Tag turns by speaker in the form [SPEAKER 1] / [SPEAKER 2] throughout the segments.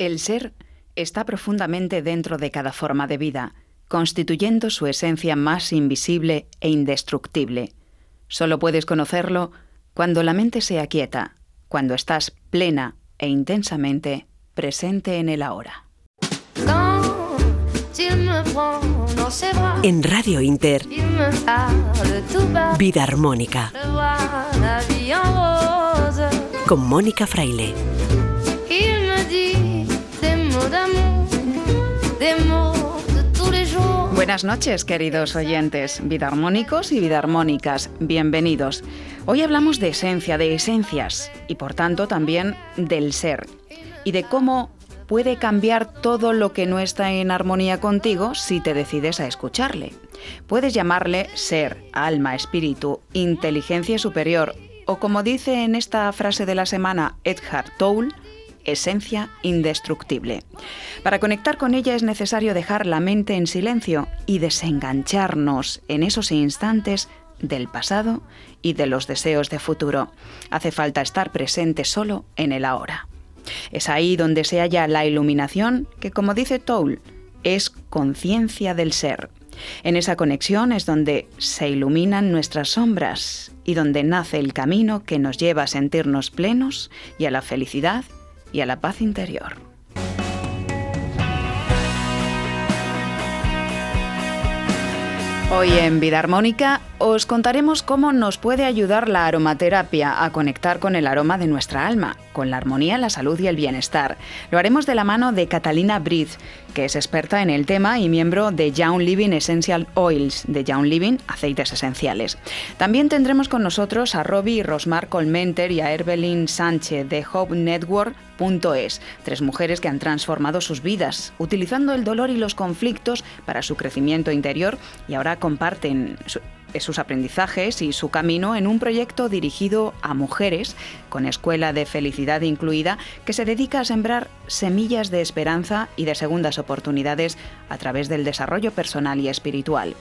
[SPEAKER 1] El ser está profundamente dentro de cada forma de vida, constituyendo su esencia más invisible e indestructible. Solo puedes conocerlo cuando la mente se aquieta, cuando estás plena e intensamente presente en el ahora.
[SPEAKER 2] En Radio Inter, Vida Armónica, con Mónica Fraile.
[SPEAKER 1] Buenas noches, queridos oyentes, vida armónicos y vida armónicas, bienvenidos. Hoy hablamos de esencia, de esencias y por tanto también del ser y de cómo puede cambiar todo lo que no está en armonía contigo si te decides a escucharle. Puedes llamarle ser, alma, espíritu, inteligencia superior o como dice en esta frase de la semana Edhard Toll, esencia indestructible. Para conectar con ella es necesario dejar la mente en silencio y desengancharnos en esos instantes del pasado y de los deseos de futuro. Hace falta estar presente solo en el ahora. Es ahí donde se halla la iluminación que, como dice Toll, es conciencia del ser. En esa conexión es donde se iluminan nuestras sombras y donde nace el camino que nos lleva a sentirnos plenos y a la felicidad y a la paz interior. Hoy en Vida Armónica os contaremos cómo nos puede ayudar la aromaterapia a conectar con el aroma de nuestra alma, con la armonía, la salud y el bienestar. Lo haremos de la mano de Catalina Briz, que es experta en el tema y miembro de Young Living Essential Oils, de Young Living Aceites Esenciales. También tendremos con nosotros a Robbie Rosmar Colmenter y a Erbelin Sánchez de Hope Network es, tres mujeres que han transformado sus vidas, utilizando el dolor y los conflictos para su crecimiento interior y ahora comparten sus aprendizajes y su camino en un proyecto dirigido a mujeres, con escuela de felicidad incluida, que se dedica a sembrar semillas de esperanza y de segundas oportunidades a través del desarrollo personal y espiritual.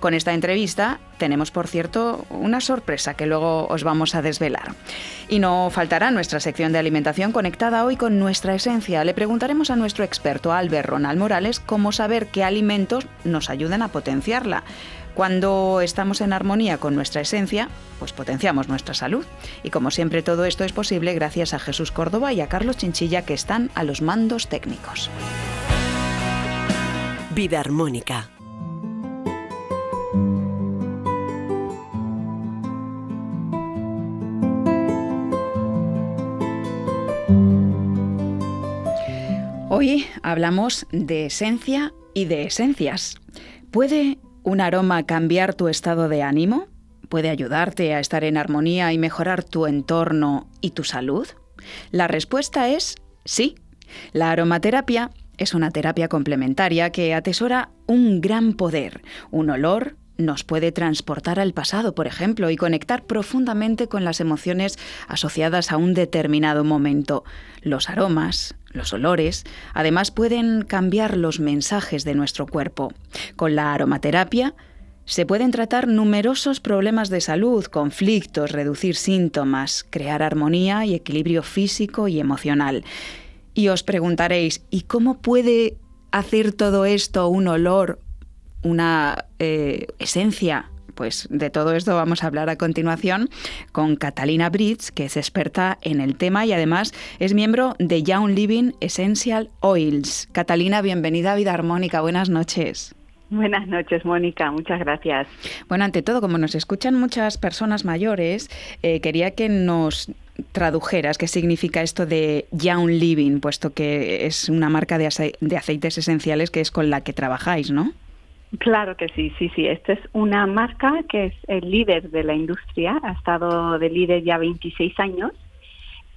[SPEAKER 1] Con esta entrevista tenemos, por cierto, una sorpresa que luego os vamos a desvelar. Y no faltará nuestra sección de alimentación conectada hoy con nuestra esencia. Le preguntaremos a nuestro experto Albert Ronald Morales cómo saber qué alimentos nos ayudan a potenciarla. Cuando estamos en armonía con nuestra esencia, pues potenciamos nuestra salud. Y como siempre todo esto es posible gracias a Jesús Córdoba y a Carlos Chinchilla que están a los mandos técnicos.
[SPEAKER 2] Vida armónica
[SPEAKER 1] Hoy hablamos de esencia y de esencias. ¿Puede un aroma cambiar tu estado de ánimo? ¿Puede ayudarte a estar en armonía y mejorar tu entorno y tu salud? La respuesta es sí. La aromaterapia es una terapia complementaria que atesora un gran poder, un olor, nos puede transportar al pasado, por ejemplo, y conectar profundamente con las emociones asociadas a un determinado momento. Los aromas, los olores, además pueden cambiar los mensajes de nuestro cuerpo. Con la aromaterapia se pueden tratar numerosos problemas de salud, conflictos, reducir síntomas, crear armonía y equilibrio físico y emocional. Y os preguntaréis, ¿y cómo puede hacer todo esto un olor una eh, esencia pues de todo esto vamos a hablar a continuación con Catalina Bridge, que es experta en el tema y además es miembro de Young Living Essential Oils. Catalina, bienvenida a Vida Armónica. Buenas noches.
[SPEAKER 3] Buenas noches, Mónica. Muchas gracias.
[SPEAKER 1] Bueno, ante todo, como nos escuchan muchas personas mayores, eh, quería que nos tradujeras qué significa esto de Young Living, puesto que es una marca de aceites esenciales que es con la que trabajáis, ¿no?
[SPEAKER 3] Claro que sí, sí, sí. Esta es una marca que es el líder de la industria, ha estado de líder ya 26 años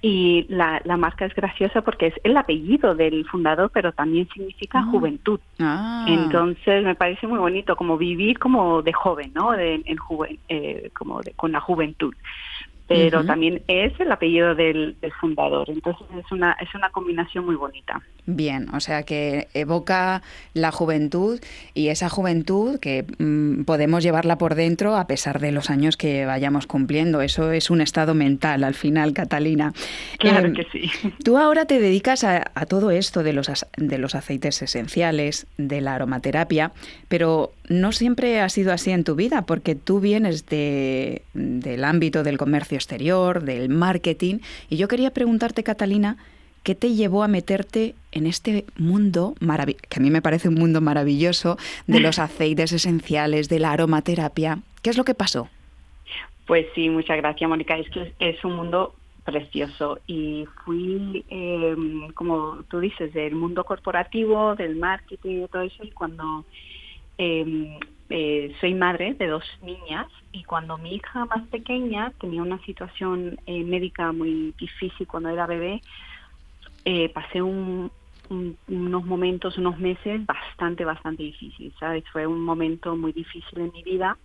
[SPEAKER 3] y la, la marca es graciosa porque es el apellido del fundador, pero también significa ah. juventud. Ah. Entonces me parece muy bonito como vivir como de joven, ¿no? De, en eh, como con la juventud. Pero también es el apellido del, fundador. Entonces es una, es una combinación muy bonita.
[SPEAKER 1] Bien, o sea que evoca la juventud y esa juventud que mm, podemos llevarla por dentro a pesar de los años que vayamos cumpliendo. Eso es un estado mental al final, Catalina.
[SPEAKER 3] Claro em, que sí.
[SPEAKER 1] Tú ahora te dedicas a, todo esto de los, de los aceites esenciales, de la aromaterapia, pero no siempre ha sido así en tu vida porque tú vienes de, del ámbito del comercio exterior, del marketing. Y yo quería preguntarte, Catalina, ¿qué te llevó a meterte en este mundo, que a mí me parece un mundo maravilloso, de los aceites esenciales, de la aromaterapia? ¿Qué es lo que pasó?
[SPEAKER 3] Pues sí, muchas gracias, Mónica. Es que es un mundo precioso y fui, em, como tú dices, del mundo corporativo, del marketing y todo eso, y cuando eh, eh, soy madre de dos niñas y cuando mi hija más pequeña tenía una situación eh, médica muy difícil cuando era bebé, eh, pasé unos momentos, unos meses bastante, bastante difíciles, ¿sabes? Fue un momento muy difícil en mi vida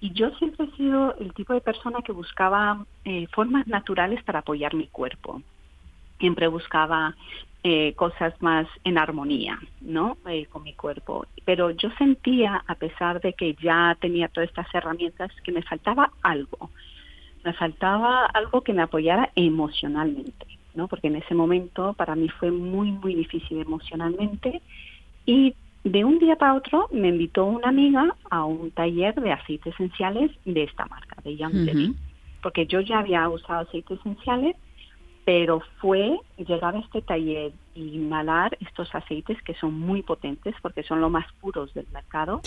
[SPEAKER 3] y yo siempre he sido el tipo de persona que buscaba formas naturales para apoyar mi cuerpo. Siempre buscaba eh, cosas más en armonía, ¿no? Eh, con mi cuerpo. Pero yo sentía, a pesar de que ya tenía todas estas herramientas, que me faltaba algo. Me faltaba algo que me apoyara emocionalmente, ¿no? Porque en ese momento para mí fue muy, muy difícil emocionalmente. Y de un día para otro me invitó una amiga a un taller de aceites esenciales de esta marca, de Young Porque yo ya había usado aceites esenciales pero fue llegar a este taller y inhalar estos aceites que son muy potentes porque son los más puros del mercado,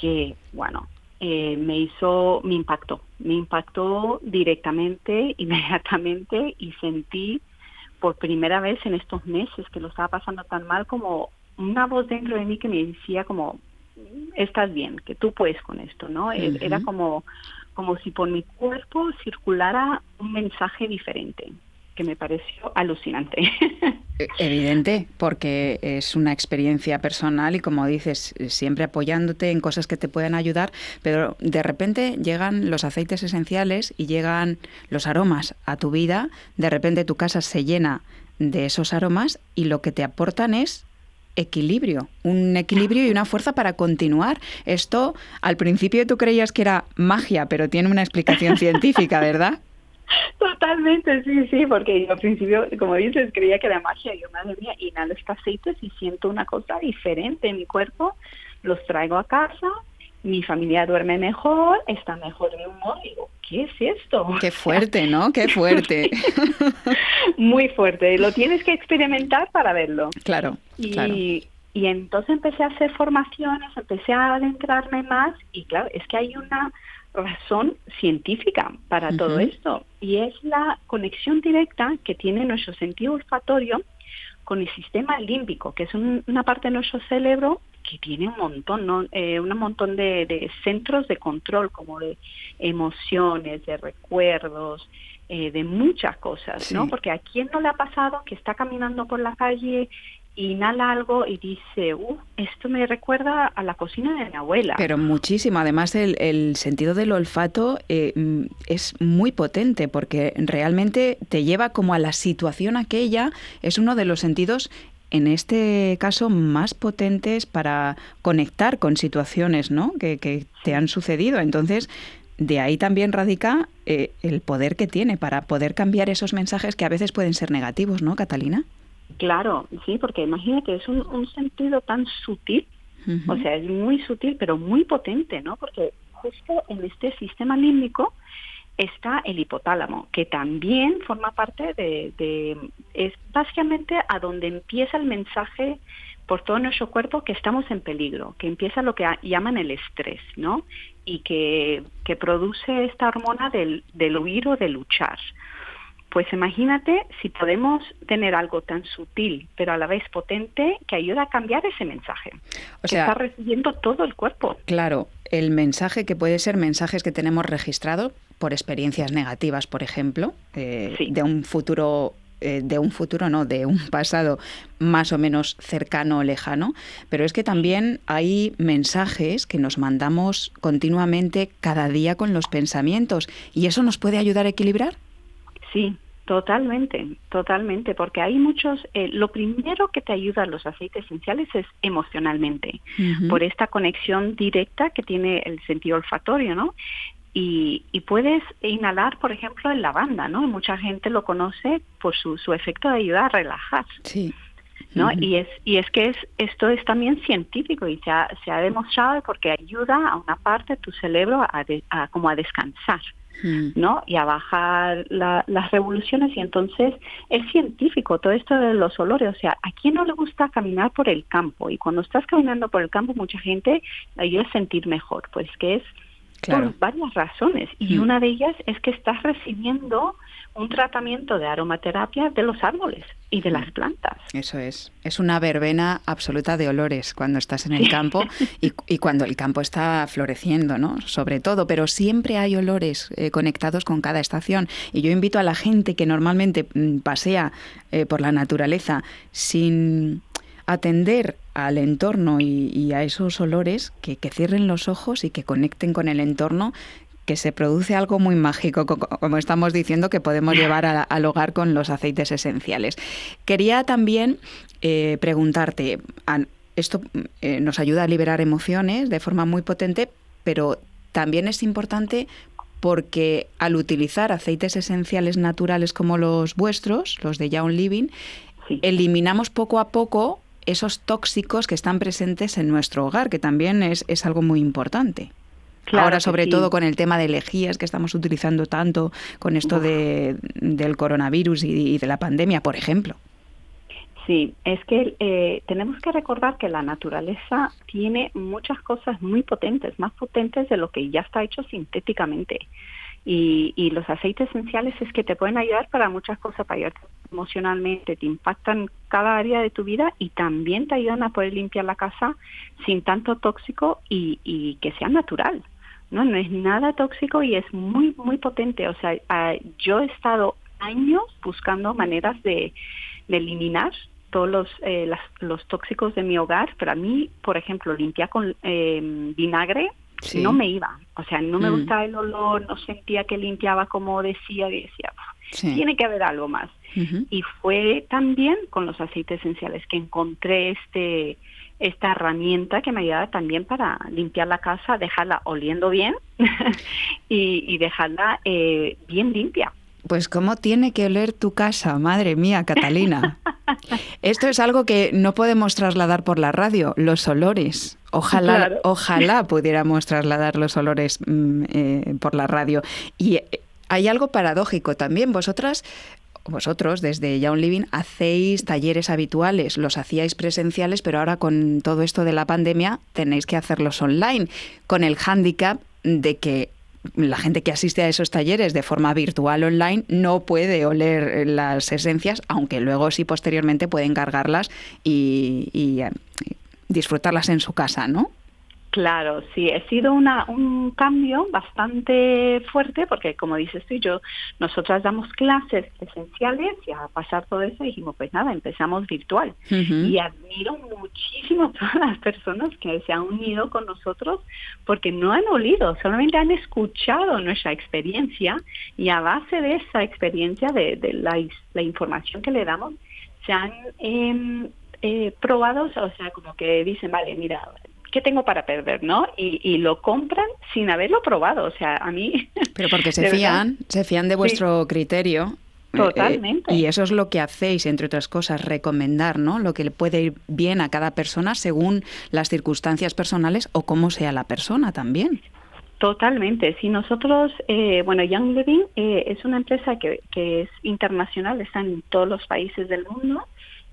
[SPEAKER 3] que, bueno, eh, me hizo, me impactó, me impactó directamente, inmediatamente y sentí por primera vez en estos meses que lo estaba pasando tan mal como una voz dentro de mí que me decía como, estás bien, que tú puedes con esto, ¿no? E-, era como, como si por mi cuerpo circulara un mensaje diferente que me pareció alucinante.
[SPEAKER 1] E, evidente, porque es una experiencia personal y como dices, siempre apoyándote en cosas que te puedan ayudar, pero de repente llegan los aceites esenciales y llegan los aromas a tu vida, de repente tu casa se llena de esos aromas y lo que te aportan es equilibrio, un equilibrio y una fuerza para continuar. Esto al principio tú creías que era magia, pero tiene una explicación científica, ¿verdad?
[SPEAKER 3] Totalmente, sí, sí, porque yo al principio, como dices, creía que era magia. Yo, madre mía, inhalo estos aceites y siento una cosa diferente en mi cuerpo. Los traigo a casa, mi familia duerme mejor, está mejor de humor. Y digo, ¿qué es esto?
[SPEAKER 1] Qué fuerte, ¿no? Qué fuerte.
[SPEAKER 3] Muy fuerte. Lo tienes que experimentar para verlo.
[SPEAKER 1] Claro,
[SPEAKER 3] y,
[SPEAKER 1] claro.
[SPEAKER 3] Y entonces empecé a hacer formaciones, empecé a adentrarme más y claro, es que hay una razón científica para todo esto y es la conexión directa que tiene nuestro sentido olfatorio con el sistema límbico, que es una parte de nuestro cerebro que tiene un montón, ¿no? Eh, un montón de, centros de control, como de emociones, de recuerdos, eh, de muchas cosas, ¿no? Porque a quién no le ha pasado que está caminando por la calle inhala algo y dice, uh, esto me recuerda a la cocina de mi abuela.
[SPEAKER 1] Pero muchísimo. Además, el, sentido del olfato eh, mm, es muy potente porque realmente te lleva como a la situación aquella. Es uno de los sentidos en este caso más potentes para conectar con situaciones ¿no? que, te han sucedido. Entonces, de ahí también radica eh, el poder que tiene para poder cambiar esos mensajes que a veces pueden ser negativos, ¿no, Catalina?
[SPEAKER 3] Claro, sí, porque imagínate, es un, sentido tan sutil, o sea, es muy sutil, pero muy potente, ¿no? Porque justo en este sistema límbico está el hipotálamo, que también forma parte de, de, es básicamente a donde empieza el mensaje por todo nuestro cuerpo que estamos en peligro, que empieza lo que llaman el estrés, ¿no? Y que, que produce esta hormona del, del huir o de luchar. Pues imagínate si podemos tener algo tan sutil, pero a la vez potente, que ayuda a cambiar ese mensaje. O sea, está recibiendo todo el cuerpo.
[SPEAKER 1] Claro, el mensaje que puede ser mensajes que tenemos registrados por experiencias negativas, por ejemplo, eh, de un futuro eh, de un futuro, no, de un pasado más o menos cercano o lejano, pero es que también hay mensajes que nos mandamos continuamente cada día con los pensamientos y eso nos puede ayudar a equilibrar.
[SPEAKER 3] Sí, Totalmente, totalmente, porque hay muchos, eh, lo primero que te ayuda a los aceites esenciales es emocionalmente, por esta conexión directa que tiene el sentido olfatorio, ¿no? Y, puedes inhalar, por ejemplo, el lavanda, ¿no? Mucha gente lo conoce por su, su efecto de ayuda a relajar.
[SPEAKER 1] Sí.
[SPEAKER 3] ¿no? Y es y es que es esto es también científico y se ha, se ha demostrado porque ayuda a una parte de tu cerebro a como a descansar. Mm. ¿no? Y a bajar las revoluciones y entonces es científico todo esto de los olores, o sea, ¿a quién no le gusta caminar por el campo? Y cuando estás caminando por el campo mucha gente ayuda a sentir mejor, pues que es por varias razones y mm. una de ellas es que estás recibiendo un tratamiento de aromaterapia de los árboles y de las plantas.
[SPEAKER 1] Eso es. Es una verbena absoluta de olores cuando estás en el campo y, cuando el campo está floreciendo, ¿no? Sobre todo, pero siempre hay olores eh, conectados con cada estación. Y yo invito a la gente que normalmente mm, pasea eh, por la naturaleza sin atender al entorno y, a esos olores, que, que, cierren los ojos y que conecten con el entorno, que se produce algo muy mágico, como estamos diciendo, que podemos llevar al hogar con los aceites esenciales. Quería también eh, preguntarte, esto eh, nos ayuda a liberar emociones de forma muy potente, pero también es importante porque al utilizar aceites esenciales naturales como los vuestros, los de Young Living, eliminamos poco a poco esos tóxicos que están presentes en nuestro hogar, que también es, es algo muy importante. Ahora, sobre todo con el tema de lejías que estamos utilizando tanto, con esto de, del coronavirus y, de la pandemia, por ejemplo.
[SPEAKER 3] Sí, es que eh, tenemos que recordar que la naturaleza tiene muchas cosas muy potentes, más potentes de lo que ya está hecho sintéticamente. Y, y, los aceites esenciales es que te pueden ayudar para muchas cosas, para ayudarte emocionalmente, te impactan cada área de tu vida y también te ayudan a poder limpiar la casa sin tanto tóxico y, y que sea natural. ¿no? No es nada tóxico y es muy, muy potente. O sea, ah, yo he estado años buscando maneras de, eliminar todos los, eh, los tóxicos de mi hogar, pero a mí, por ejemplo, limpiar con eh, vinagre no me iba. O sea, no me mm. gustaba el olor, no sentía que limpiaba como decía y decía, tiene que haber algo más. Y fue también con los aceites esenciales que encontré este esta herramienta que me ayuda también para limpiar la casa, dejarla oliendo bien y, dejarla eh, bien limpia.
[SPEAKER 1] Pues cómo tiene que oler tu casa, madre mía, Catalina. Esto es algo que no podemos trasladar por la radio, los olores. Ojalá, ojalá pudiéramos trasladar los olores mm, eh, por la radio. Y eh, hay algo paradójico también. Vosotras vosotros desde Young Living hacéis talleres habituales, los hacíais presenciales, pero ahora con todo esto de la pandemia tenéis que hacerlos online, con el hándicap de que la gente que asiste a esos talleres de forma virtual online no puede oler las esencias, aunque luego sí posteriormente pueden cargarlas y, y eh, disfrutarlas en su casa, ¿no?
[SPEAKER 3] Claro, sí, ha sido una, un cambio bastante fuerte porque, como dices tú y yo, nosotras damos clases esenciales y a pasar todo eso dijimos, pues nada, empezamos virtual. Y admiro muchísimo a todas las personas que se han unido con nosotros porque no han olido, solamente han escuchado nuestra experiencia y a base de esa experiencia, de, de la, la información que le damos, se han em, eh, probado, o sea, como que dicen, vale, mira, ¿qué tengo para perder? ¿no? Y, lo compran sin haberlo probado. O sea, a mí...
[SPEAKER 1] Pero porque se fían, se fían de vuestro criterio.
[SPEAKER 3] Eh, Totalmente.
[SPEAKER 1] y eso es lo que hacéis, entre otras cosas, recomendar, ¿no? Lo que le puede ir bien a cada persona según las circunstancias personales o cómo sea la persona también.
[SPEAKER 3] Totalmente. Si nosotros, eh, bueno, Young Living eh, es una empresa que, que es internacional, está en todos los países del mundo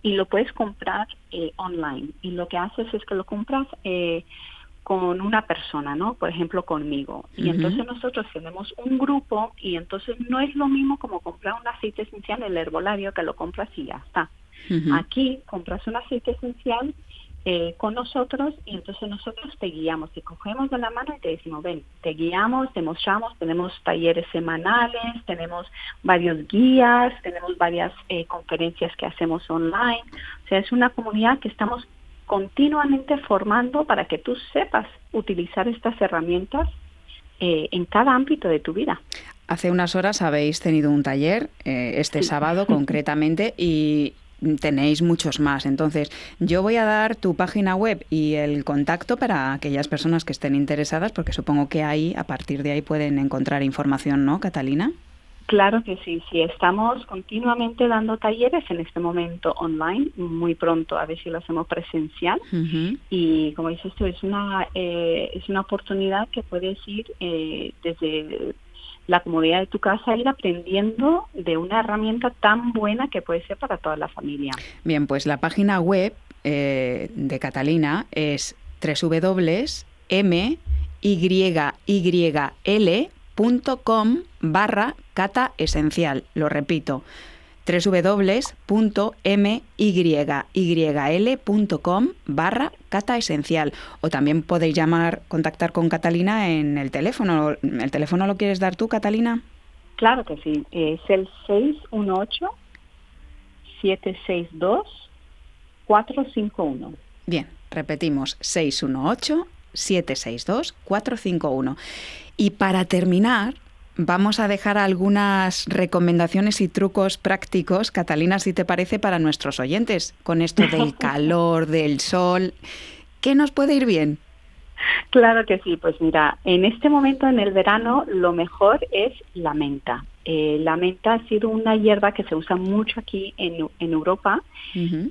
[SPEAKER 3] y lo puedes comprar eh, online. Y lo que haces es que lo compras eh, con una persona, ¿no? Por ejemplo, conmigo. Y entonces nosotros tenemos un grupo y entonces no es lo mismo como comprar un aceite esencial en el herbolario que lo compras y ya está. Aquí compras un aceite esencial eh, con nosotros y entonces nosotros te guiamos, te cogemos de la mano y te decimos, ven, te guiamos, te mostramos, tenemos talleres semanales, tenemos varios guías, tenemos varias eh, conferencias que hacemos online. O sea, es una comunidad que estamos continuamente formando para que tú sepas utilizar estas herramientas eh, en cada ámbito de tu vida.
[SPEAKER 1] Hace unas horas habéis tenido un taller, este sábado concretamente, y tenéis muchos más. Entonces, yo voy a dar tu página web y el contacto para aquellas personas que estén interesadas, porque supongo que ahí, a partir de ahí, pueden encontrar información, ¿no, Catalina?
[SPEAKER 3] Claro que sí, sí, estamos continuamente dando talleres en este momento online, muy pronto a ver si lo hacemos presencial y como dices tú, es una, eh, es una oportunidad que puedes ir eh, desde la comodidad de tu casa, ir aprendiendo de una herramienta tan buena que puede ser para toda la familia.
[SPEAKER 1] Bien, pues la página web eh, de Catalina es www.myyl.com barra cata esencial. Lo repito, www.myyl.com barra cata esencial. O también podéis llamar, contactar con Catalina en el teléfono. ¿El teléfono lo quieres dar tú, Catalina?
[SPEAKER 3] Claro que sí. Es el 618-762-451.
[SPEAKER 1] Bien, repetimos, 618-762-451. Y para terminar, Vamos a dejar algunas recomendaciones y trucos prácticos, Catalina, si te parece, para nuestros oyentes, con esto del calor, del sol. ¿Qué nos puede ir bien?
[SPEAKER 3] Claro que sí, pues mira, en este momento en el verano lo mejor es la menta. Eh, la menta ha sido una hierba que se usa mucho aquí en, Europa,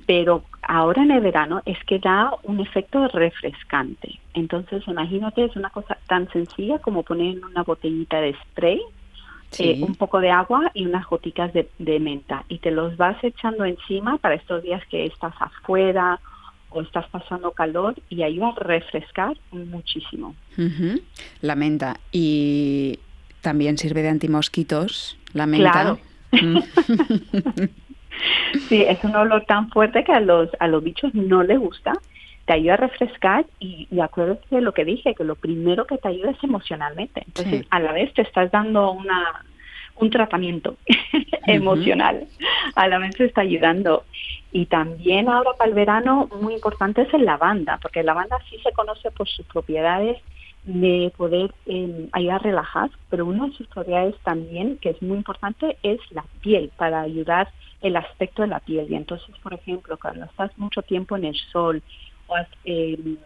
[SPEAKER 3] pero ahora en el verano es que da un efecto refrescante. Entonces, imagínate, es una cosa tan sencilla como poner en una botellita de spray eh, un poco de agua y unas goticas de, menta y te los vas echando encima para estos días que estás afuera o estás pasando calor y ayuda a refrescar muchísimo.
[SPEAKER 1] La menta. Y también sirve de antimosquitos, la menta. Claro. Mm.
[SPEAKER 3] sí, es un olor tan fuerte que a los, a los bichos no les gusta. Te ayuda a refrescar y, y acuérdate de lo que dije, que lo primero que te ayuda es emocionalmente. Entonces, a la vez te estás dando una, un tratamiento emocional. A la vez te está ayudando. Y también ahora para el verano, muy importante es el lavanda, porque el lavanda sí se conoce por sus propiedades de poder eh, ayudar a relajar, pero una de sus propiedades también, que es muy importante, es la piel, para ayudar el aspecto de la piel. Y entonces, por ejemplo, cuando estás mucho tiempo en el sol o has, em,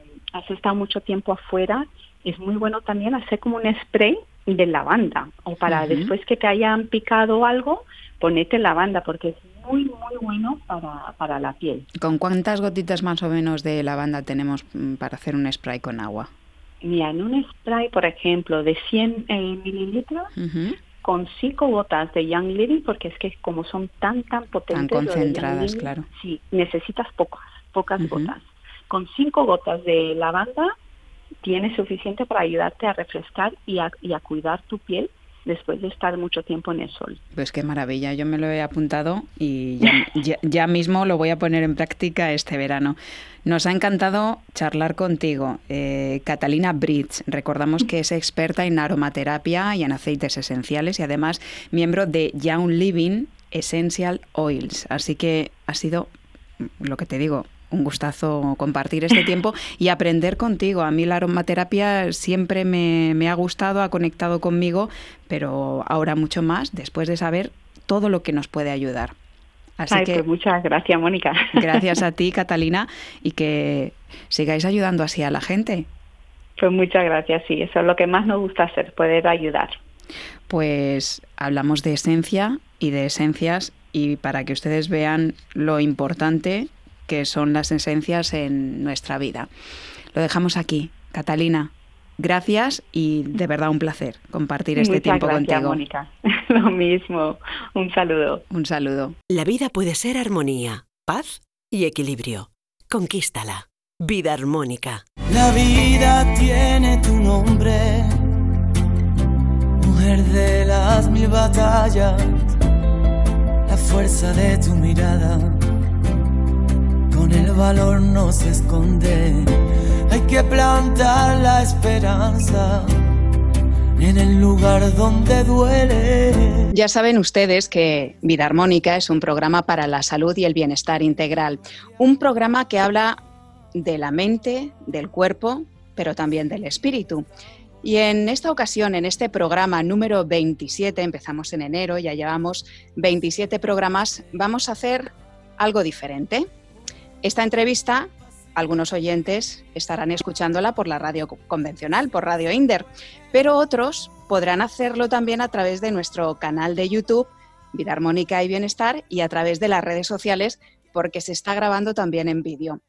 [SPEAKER 3] estado mucho tiempo afuera, es muy bueno también hacer como un spray de lavanda o para después que te hayan picado algo, ponete lavanda porque es muy, muy bueno para, para la piel.
[SPEAKER 1] ¿Con cuántas gotitas más o menos de lavanda tenemos mm, para hacer un spray con agua?
[SPEAKER 3] Mira, en un spray, por ejemplo, de 100 eh, mililitros, con cinco gotas de Young Living, porque es que como son tan, tan potentes...
[SPEAKER 1] Tan concentradas, claro.
[SPEAKER 3] Sí, necesitas pocas, pocas gotas. Con cinco gotas de lavanda tienes suficiente para ayudarte a refrescar y a, y a cuidar tu piel después de estar mucho tiempo en el sol.
[SPEAKER 1] Pues qué maravilla, yo me lo he apuntado y ya, mismo lo voy a poner en práctica este verano. Nos ha encantado charlar contigo, eh, Catalina Bridge. Recordamos que es experta en aromaterapia y en aceites esenciales y además miembro de Young Living Essential Oils. Así que ha sido, lo que te digo, un gustazo compartir este tiempo y aprender contigo. A mí la aromaterapia siempre me, ha gustado, ha conectado conmigo, pero ahora mucho más después de saber todo lo que nos puede ayudar.
[SPEAKER 3] Así que pues muchas gracias, Mónica.
[SPEAKER 1] Gracias a ti, Catalina, y que sigáis ayudando así a la gente.
[SPEAKER 3] Pues muchas gracias, sí, eso es lo que más nos gusta hacer, poder ayudar.
[SPEAKER 1] Pues hablamos de esencia y de esencias y para que ustedes vean lo importante que son las esencias en nuestra vida. Lo dejamos aquí. Catalina, gracias y de verdad un placer compartir este tiempo contigo.
[SPEAKER 3] Mónica. Lo mismo. Un saludo.
[SPEAKER 1] Un saludo.
[SPEAKER 2] La vida puede ser armonía, paz y equilibrio. Conquístala. Vida armónica.
[SPEAKER 4] La vida tiene tu nombre. Mujer de las mil batallas. La fuerza de tu mirada valor no se esconde. Hay que plantar la esperanza en el lugar donde duele.
[SPEAKER 1] Ya saben ustedes que Vida Armónica es un programa para la salud y el bienestar integral. Un programa que habla de la mente, del cuerpo, pero también del espíritu. Y en esta ocasión, en este programa número 27, empezamos en enero, ya llevamos 27 programas, vamos a hacer algo diferente. Esta entrevista, algunos oyentes estarán escuchándola por la radio convencional, por Radio Inder, pero otros podrán hacerlo también a través de nuestro canal de YouTube, Vida Armónica y Bienestar, y a través de las redes sociales, porque se está grabando también en vídeo.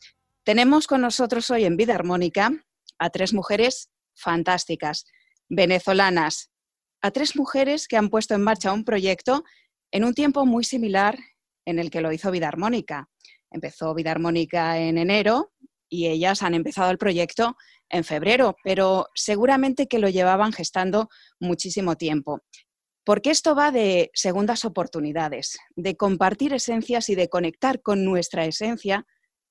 [SPEAKER 1] Tenemos con nosotros hoy en Vida Armónica a tres mujeres fantásticas, venezolanas, a tres mujeres que han puesto en marcha un proyecto en un tiempo muy similar en el que lo hizo Vida Armónica. Empezó Vida Armónica en enero y ellas han empezado el proyecto en febrero, pero seguramente que lo llevaban gestando muchísimo tiempo. Porque esto va de segundas oportunidades, de compartir esencias y de conectar con nuestra esencia,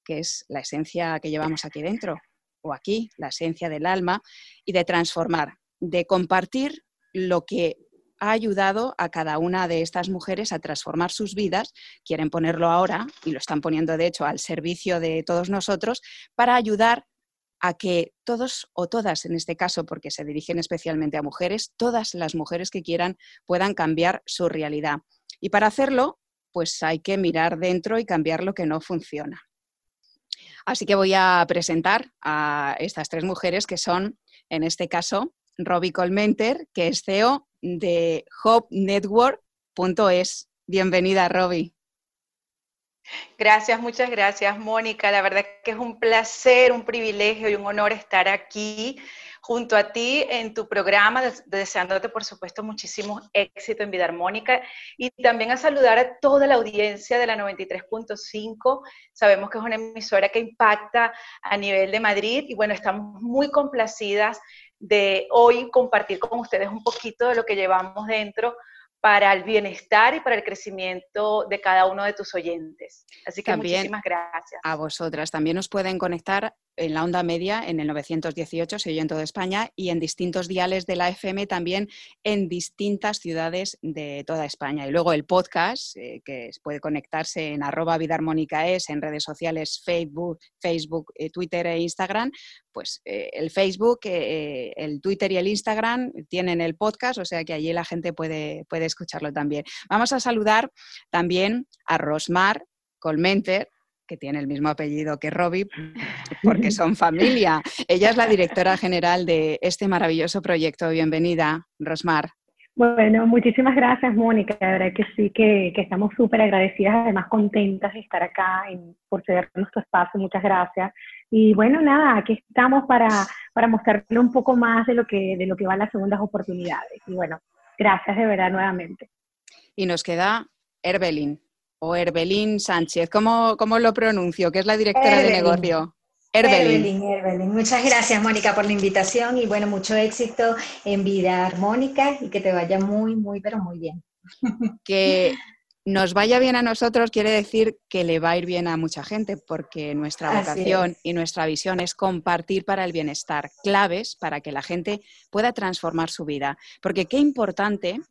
[SPEAKER 1] que es la esencia que llevamos aquí dentro, o aquí, la esencia del alma, y de transformar, de compartir lo que ha ayudado a cada una de estas mujeres a transformar sus vidas, quieren ponerlo ahora y lo están poniendo de hecho al servicio de todos nosotros, para ayudar a que todos o todas, en este caso, porque se dirigen especialmente a mujeres, todas las mujeres que quieran puedan cambiar su realidad. Y para hacerlo, pues hay que mirar dentro y cambiar lo que no funciona. Así que voy a presentar a estas tres mujeres que son, en este caso, Robbie Colmenter, que es CEO de HopNetwork.es. Bienvenida, Robbie.
[SPEAKER 5] Gracias, muchas gracias, Mónica. La verdad que es un placer, un privilegio y un honor estar aquí junto a ti en tu programa, deseándote, por supuesto, muchísimo éxito en Vida Armónica y también a saludar a toda la audiencia de la 93.5. Sabemos que es una emisora que impacta a nivel de Madrid y bueno, estamos muy complacidas de hoy compartir con ustedes un poquito de lo que llevamos dentro para el bienestar y para el crecimiento de cada uno de tus oyentes. Así que muchísimas gracias.
[SPEAKER 1] A vosotras. También nos pueden conectar en la onda media en el 918, se oye en toda España, y en distintos diales de la FM también en distintas ciudades de toda España. Y luego el podcast, eh, que puede conectarse en arroba vida es, en redes sociales Facebook, Facebook eh, Twitter e Instagram, pues eh, el Facebook, el Twitter y el Instagram tienen el podcast, o sea que allí la gente puede, puede escucharlo también. Vamos a saludar también a Rosmar Colmenter, que tiene el mismo apellido que Robbie, porque son familia. Ella es la directora general de este maravilloso proyecto. Bienvenida, Rosmar.
[SPEAKER 6] Bueno, muchísimas gracias, Mónica. La verdad que sí, que, estamos súper agradecidas, además contentas de estar acá por ceder nuestro espacio. Muchas gracias. Y bueno, nada, aquí estamos para, para mostrarle un poco más de lo, que, de lo que van las segundas oportunidades. Y bueno, gracias de verdad nuevamente.
[SPEAKER 1] Y nos queda Erbelin o Herbelín Sánchez. ¿Cómo, ¿Cómo, lo pronuncio? Que es la directora de negocio.
[SPEAKER 7] Herbelín. Herbelín, Muchas gracias, Mónica, por la invitación y bueno, mucho éxito en vida armónica y que te vaya muy, muy, pero muy bien.
[SPEAKER 1] Que nos vaya bien a nosotros quiere decir que le va a ir bien a mucha gente, porque nuestra vocación y nuestra visión es compartir para el bienestar claves para que la gente pueda transformar su vida. Porque qué importante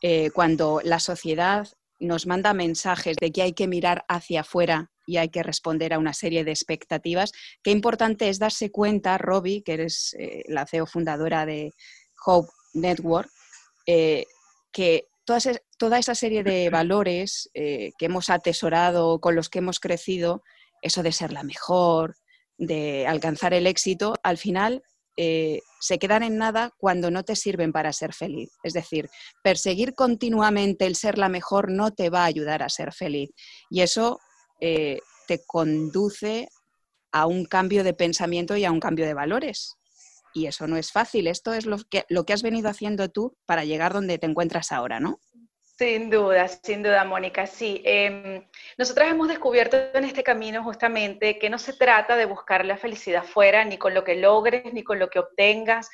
[SPEAKER 1] eh, cuando la sociedad nos manda mensajes de que hay que mirar hacia afuera y hay que responder a una serie de expectativas. Qué importante es darse cuenta, Robbie, que eres eh, la CEO fundadora de Hope Network, eh, que toda, esa serie de valores eh, que hemos atesorado, con los que hemos crecido, eso de ser la mejor, de alcanzar el éxito, al final eh, se quedan en nada cuando no te sirven para ser feliz. Es decir, perseguir continuamente el ser la mejor no te va a ayudar a ser feliz. Y eso eh, te conduce a un cambio de pensamiento y a un cambio de valores. Y eso no es fácil. Esto es lo que, lo que has venido haciendo tú para llegar donde te encuentras ahora, ¿no?
[SPEAKER 5] Sin duda, sin duda, Mónica, sí. Eh, nosotros hemos descubierto en este camino justamente que no se trata de buscar la felicidad fuera, ni con lo que logres, ni con lo que obtengas,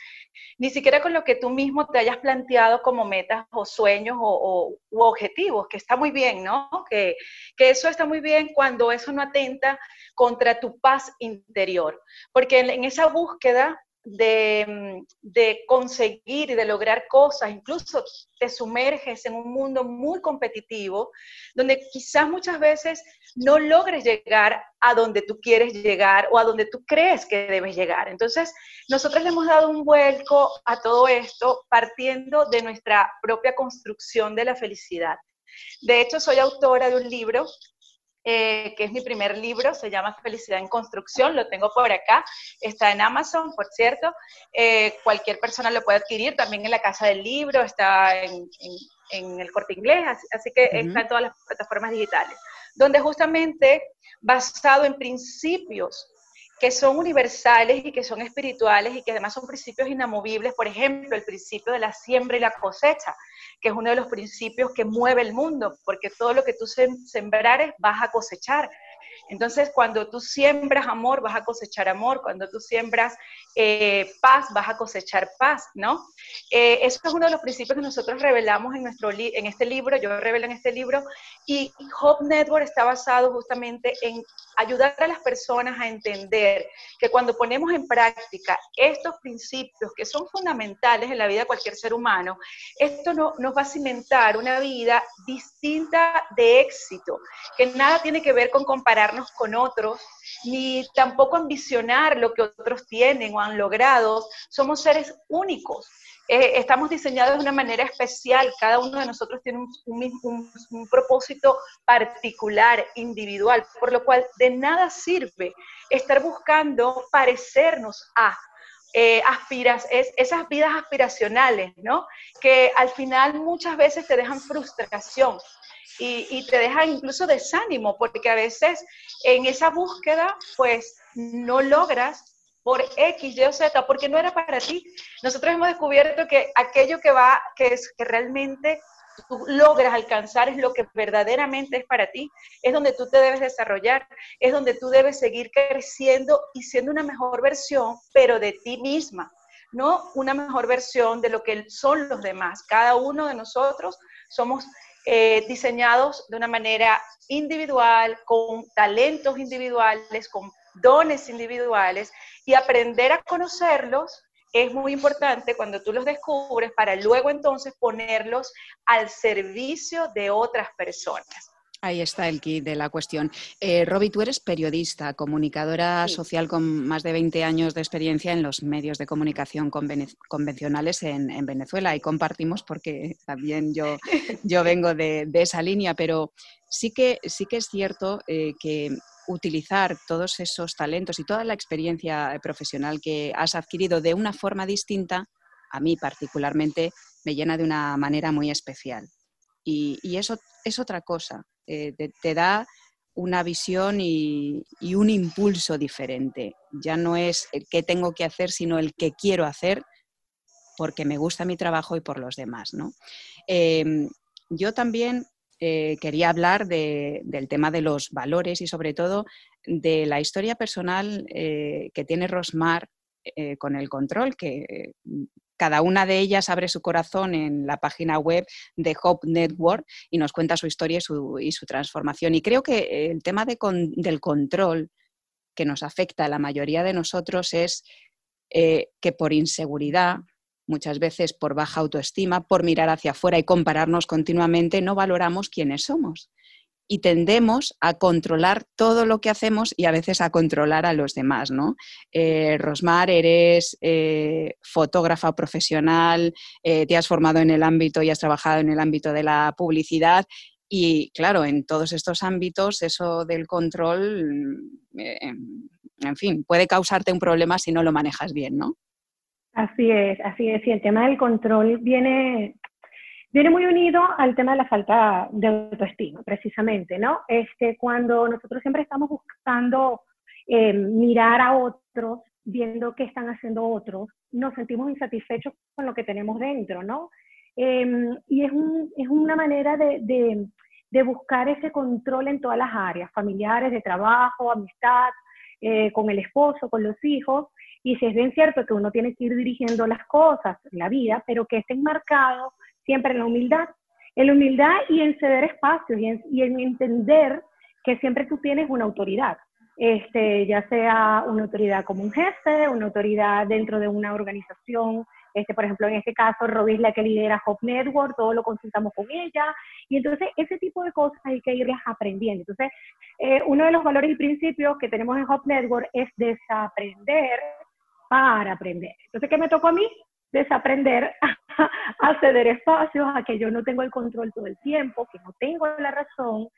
[SPEAKER 5] ni siquiera con lo que tú mismo te hayas planteado como metas o sueños o, u objetivos, que está muy bien, ¿no? Que, que eso está muy bien cuando eso no atenta contra tu paz interior, porque en esa búsqueda Mm, de, conseguir y de lograr cosas, incluso te sumerges en un mundo muy competitivo, donde quizás muchas veces no logres llegar a donde tú quieres llegar o a donde tú crees que debes llegar. Entonces, nosotros le hemos dado un vuelco a todo esto partiendo de nuestra propia construcción de la felicidad. De hecho, soy autora de un libro eh, que es mi primer libro, se llama Felicidad en Construcción, lo tengo por acá, está en Amazon, por cierto, eh, cualquier persona lo puede adquirir, también en la Casa del Libro, está en, el corte inglés, así, que está en todas las plataformas digitales, donde justamente basado en principios que son universales y que son espirituales y que además son principios inamovibles, por ejemplo, el principio de la siembra y la cosecha, que es uno de los principios que mueve el mundo, porque todo lo que tú sembrares vas a cosechar. Entonces, cuando tú siembras amor, vas a cosechar amor. Cuando tú siembras eh, paz, vas a cosechar paz, ¿no? Eh, eso es uno de los principios que nosotros revelamos en, nuestro en este libro, yo revelo en este libro, y Hope Network está basado justamente en ayudar a las personas a entender que cuando ponemos en práctica estos principios que son fundamentales en la vida de cualquier ser humano, esto no, nos va a cimentar una vida distinta de éxito, que nada tiene que ver con compararnos con otros, ni tampoco ambicionar lo que otros tienen o han logrado. Somos seres únicos. Eh, estamos diseñados de una manera especial, cada uno de nosotros tiene un, propósito particular, individual, por lo cual de nada sirve estar buscando parecernos a, eh, aspiras, es, esas vidas aspiracionales, ¿no? Que al final muchas veces te dejan frustración y, te dejan incluso desánimo, porque a veces en esa búsqueda, pues no logras por X, Y o Z, porque no era para ti. Nosotros hemos descubierto que aquello que va, que es que realmente tú logras alcanzar es lo que verdaderamente es para ti, es donde tú te debes desarrollar, es donde tú debes seguir creciendo y siendo una mejor versión, pero de ti misma, no una mejor versión de lo que son los demás. Cada uno de nosotros somos eh, diseñados de una manera individual, con talentos individuales, con dones individuales y aprender a conocerlos es muy importante cuando tú los descubres para luego entonces ponerlos al servicio de otras personas.
[SPEAKER 1] Ahí está el kit de la cuestión. Eh, Roby, tú eres periodista, comunicadora social con más de 20 años de experiencia en los medios de comunicación convencionales en, Venezuela y compartimos porque también yo, yo vengo de, esa línea, pero sí que, sí que es cierto eh, que utilizar todos esos talentos y toda la experiencia profesional que has adquirido de una forma distinta, a mí particularmente me llena de una manera muy especial. Y, eso es otra cosa, eh, te, da una visión y, un impulso diferente. Ya no es el qué tengo que hacer, sino el que quiero hacer porque me gusta mi trabajo y por los demás. ¿no? Em, yo también eh, quería hablar del tema de los valores y sobre todo de la historia personal eh, que tiene Rosmar con el control, que cada una de ellas abre su corazón en la página web de Hope Network y nos cuenta su historia y su, transformación. Y creo que el tema del control que nos afecta a la mayoría de nosotros es que por inseguridad, muchas veces por baja autoestima, por mirar hacia afuera y compararnos continuamente, no valoramos quiénes somos. Y tendemos a controlar todo lo que hacemos y a veces a controlar a los demás, ¿no? Eh, Rosmar, eres eh, fotógrafa profesional, eh, te has formado en el ámbito y has trabajado en el ámbito de la publicidad y claro, en todos estos ámbitos eso del control, en fin, puede causarte un problema si no lo manejas bien, ¿no?
[SPEAKER 6] Así es, así es. Y el tema del control viene, viene muy unido al tema de la falta de autoestima, precisamente, ¿no? Este, cuando nosotros siempre estamos buscando eh, mirar a otros, viendo qué están haciendo otros, nos sentimos insatisfechos con lo que tenemos dentro, ¿no? Em, y es, un, es, una manera de, de, de, buscar ese control en todas las áreas, familiares, de trabajo, amistad, eh, con el esposo, con los hijos. Y si es bien cierto que uno tiene que ir dirigiendo las cosas, la vida, pero que esté enmarcado siempre en la humildad. En la humildad y en ceder espacios y en, entender que siempre tú tienes una autoridad. Este, ya sea una autoridad como un jefe, una autoridad dentro de una organización este, por ejemplo, en este caso, Robbie es la que lidera Hop Network, todo lo consultamos con ella. Y entonces, ese tipo de cosas hay que irlas aprendiendo. Entonces, eh, uno de los valores y principios que tenemos en Hop Network es desaprender para aprender. Entonces, ¿qué me tocó a mí? Desaprender a, ceder espacios, a que yo no tengo el control todo el tiempo, que no tengo la razón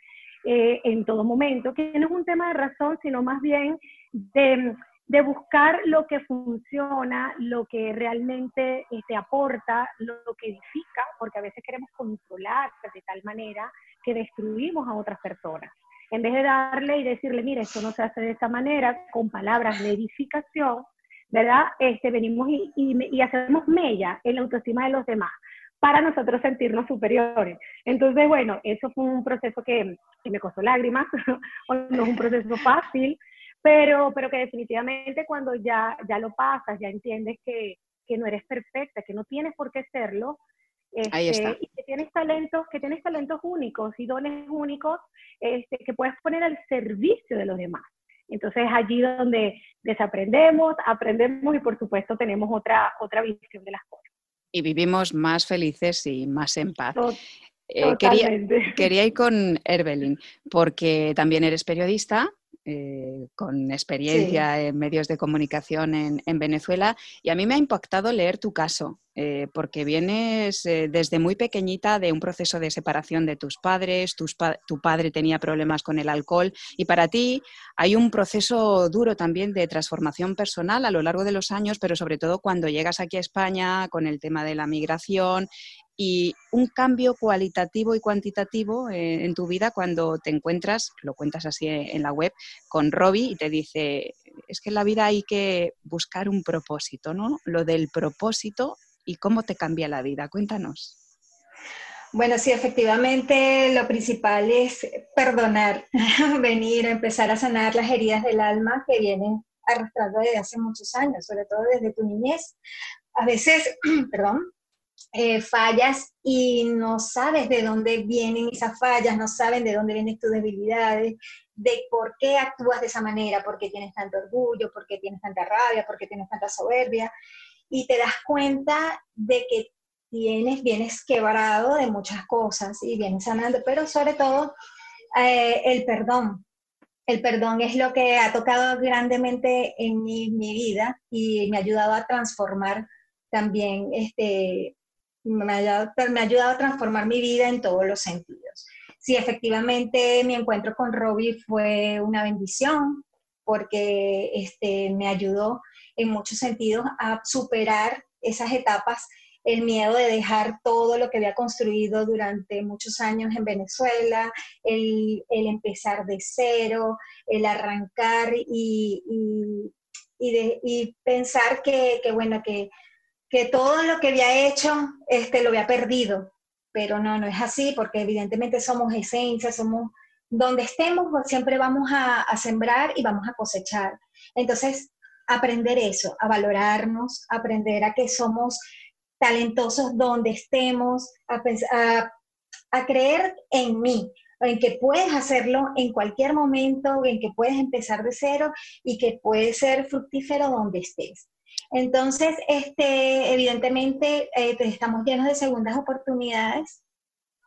[SPEAKER 6] eh, en todo momento, que no es un tema de razón, sino más bien de de buscar lo que funciona, lo que realmente te este, aporta, lo, que edifica, porque a veces queremos controlar de tal manera que destruimos a otras personas. En vez de darle y decirle, mire, esto no se hace de esta manera, con palabras de edificación, ¿verdad? Este, venimos y, y, hacemos mella en la autoestima de los demás para nosotros sentirnos superiores. Entonces, bueno, eso fue un proceso que, que me costó lágrimas, no es un proceso fácil, pero, pero que definitivamente cuando ya, ya lo pasas, ya entiendes que, que no eres perfecta, que no tienes por qué serlo, este, y que tienes talentos, que tienes talentos únicos y dones únicos este, que puedes poner al servicio de los demás. Entonces allí donde desaprendemos, aprendemos y por supuesto tenemos otra, otra visión de las cosas.
[SPEAKER 1] Y vivimos más felices y más en paz. Eh, quería, quería, ir con Erbelin, porque también eres periodista, eh, con experiencia en medios de comunicación en, Venezuela y a mí me ha impactado leer tu caso, eh, porque vienes desde muy pequeñita de un proceso de separación de tus padres, tu padre tenía problemas con el alcohol y para ti hay un proceso duro también de transformación personal a lo largo de los años, pero sobre todo cuando llegas aquí a España con el tema de la migración y un cambio cualitativo y cuantitativo eh, en tu vida cuando te encuentras, lo cuentas así en la web, con Robbie y te dice, es que en la vida hay que buscar un propósito, ¿no? Lo del propósito y cómo te cambia la vida. Cuéntanos.
[SPEAKER 7] Bueno, sí, efectivamente lo principal es perdonar, venir a empezar a sanar las heridas del alma que vienen arrastrando desde hace muchos años, sobre todo desde tu niñez. A veces, perdón, eh, fallas y no sabes de dónde vienen esas fallas, no saben de dónde vienen tus debilidades, de por qué actúas de esa manera, por qué tienes tanto orgullo, por qué tienes tanta rabia, por qué tienes tanta soberbia, y te das cuenta de que tienes, vienes quebrado de muchas cosas y vienes sanando, pero sobre todo eh, el perdón. El perdón es lo que ha tocado grandemente en mi, mi vida y me ha ayudado a transformar también este, me ha, ayudado, a transformar mi vida en todos los sentidos. Sí, efectivamente mi encuentro con Robbie fue una bendición porque este, me ayudó en muchos sentidos a superar esas etapas, el miedo de dejar todo lo que había construido durante muchos años en Venezuela, el, empezar de cero, el arrancar y, y, pensar que, que, bueno, que que todo lo que había hecho este, lo había perdido, pero no, no es así, porque evidentemente somos esencia, somos donde estemos, siempre vamos a, sembrar y vamos a cosechar. Entonces, aprender eso, a valorarnos, aprender a que somos talentosos donde estemos, a, a creer en mí, en que puedes hacerlo en cualquier momento, en que puedes empezar de cero y que puedes ser fructífero donde estés. Entonces, este, evidentemente, eh, pues, estamos llenos de segundas oportunidades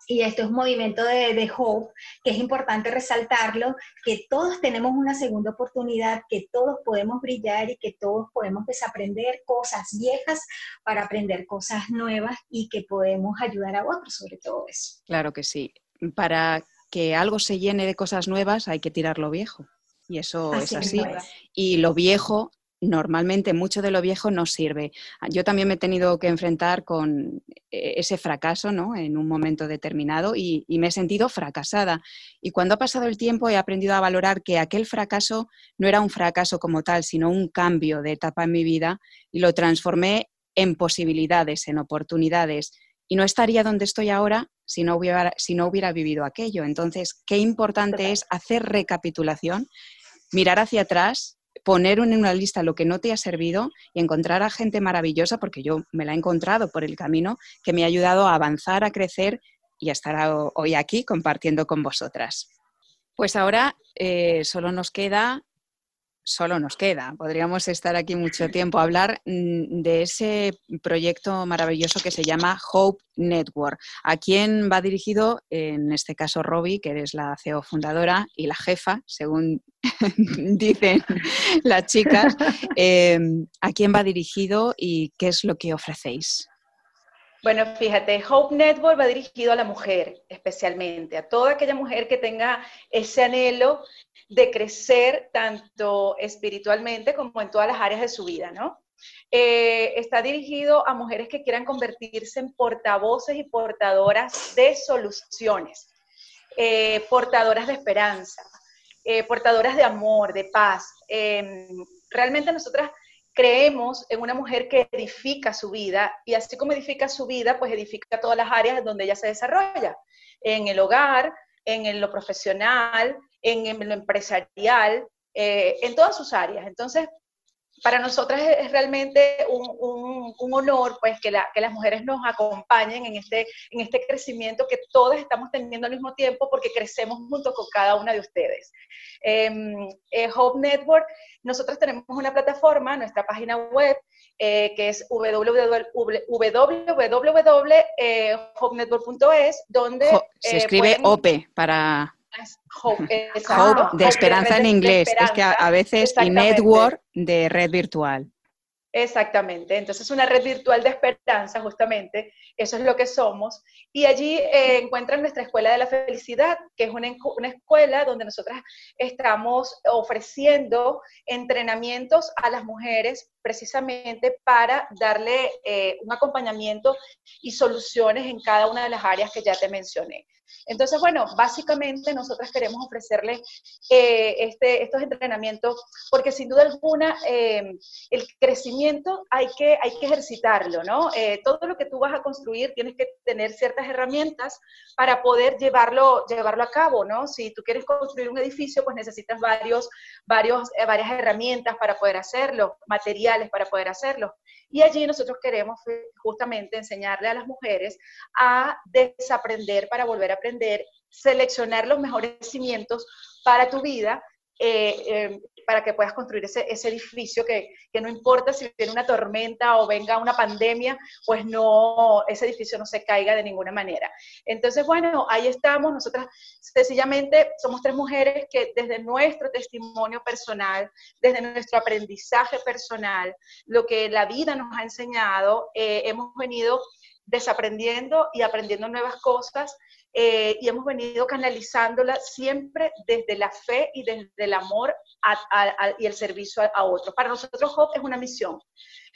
[SPEAKER 7] y esto es un movimiento de, de, Hope, que es importante resaltarlo, que todos tenemos una segunda oportunidad, que todos podemos brillar y que todos podemos desaprender cosas viejas para aprender cosas nuevas y que podemos ayudar a otros sobre todo eso.
[SPEAKER 1] Claro que sí. Para que algo se llene de cosas nuevas hay que tirar lo viejo. Y eso es así. Y lo viejo normalmente mucho de lo viejo no sirve. Yo también me he tenido que enfrentar con eh, ese fracaso ¿no? en un momento determinado y, me he sentido fracasada. Y cuando ha pasado el tiempo he aprendido a valorar que aquel fracaso no era un fracaso como tal, sino un cambio de etapa en mi vida y lo transformé en posibilidades, en oportunidades. y no estaría donde estoy ahora si no hubiera, si no hubiera vivido aquello. Entonces, qué importante es hacer recapitulación, mirar hacia atrás, poner en una lista lo que no te ha servido y encontrar a gente maravillosa, porque yo me la he encontrado por el camino, que me ha ayudado a avanzar, a crecer y a estar hoy aquí compartiendo con vosotras. Pues ahora eh, solo nos queda solo nos queda. Podríamos estar aquí mucho tiempo a hablar mm, de ese proyecto maravilloso que se llama Hope Network. ¿A quién va dirigido? En este caso, Robbie, que eres la CEO fundadora y la jefa, según dicen las chicas. Em, ¿A quién va dirigido y qué es lo que ofrecéis?
[SPEAKER 5] Bueno, fíjate, Hope Network va dirigido a la mujer especialmente, a toda aquella mujer que tenga ese anhelo de crecer tanto espiritualmente como en todas las áreas de su vida, ¿no? Eh, está dirigido a mujeres que quieran convertirse en portavoces y portadoras de soluciones, eh, portadoras de esperanza, eh, portadoras de amor, de paz. Em, realmente nosotras creemos en una mujer que edifica su vida y así como edifica su vida, pues edifica todas las áreas donde ella se desarrolla, en el hogar, en lo profesional, en lo empresarial, eh, en todas sus áreas. Entonces, para nosotras es realmente un, honor pues que, las mujeres nos acompañen en este, en este crecimiento que todas estamos teniendo al mismo tiempo porque crecemos junto con cada una de ustedes. Em, eh, Hope Network, nosotros tenemos una plataforma, nuestra página web, eh, que es www.hopenetwork.es, donde...
[SPEAKER 1] se escribe OPE para Hope, de esperanza en inglés. es que a, veces y network de red virtual.
[SPEAKER 5] Exactamente, entonces una red virtual de esperanza, justamente, eso es lo que somos. Y allí eh, encuentran nuestra Escuela de la Felicidad, que es una, una, escuela donde nosotras estamos ofreciendo entrenamientos a las mujeres precisamente para darle eh, un acompañamiento y soluciones en cada una de las áreas que ya te mencioné. Entonces, bueno, básicamente nosotras queremos ofrecerle eh, este, estos entrenamientos porque sin duda alguna eh, el crecimiento hay que, hay que ejercitarlo, ¿no? todo lo que tú vas a construir tienes que tener ciertas herramientas para poder llevarlo, llevarlo a cabo, ¿no? Si tú quieres construir un edificio, pues necesitas varios, varios, varias herramientas para poder hacerlo, materiales para poder hacerlo. Y allí nosotros queremos justamente enseñarle a las mujeres a desaprender para volver a aprender, seleccionar los mejores cimientos para tu vida eh, em, para que puedas construir ese, edificio que, no importa si viene una tormenta o venga una pandemia, pues no, ese edificio no se caiga de ninguna manera. Entonces, bueno, ahí estamos. Nosotras sencillamente somos tres mujeres que desde nuestro testimonio personal, desde nuestro aprendizaje personal, lo que la vida nos ha enseñado, eh, hemos venido desaprendiendo y aprendiendo nuevas cosas eh, y hemos venido canalizándola siempre desde la fe y desde el amor y el servicio a, otros. Para nosotros Hope es una misión,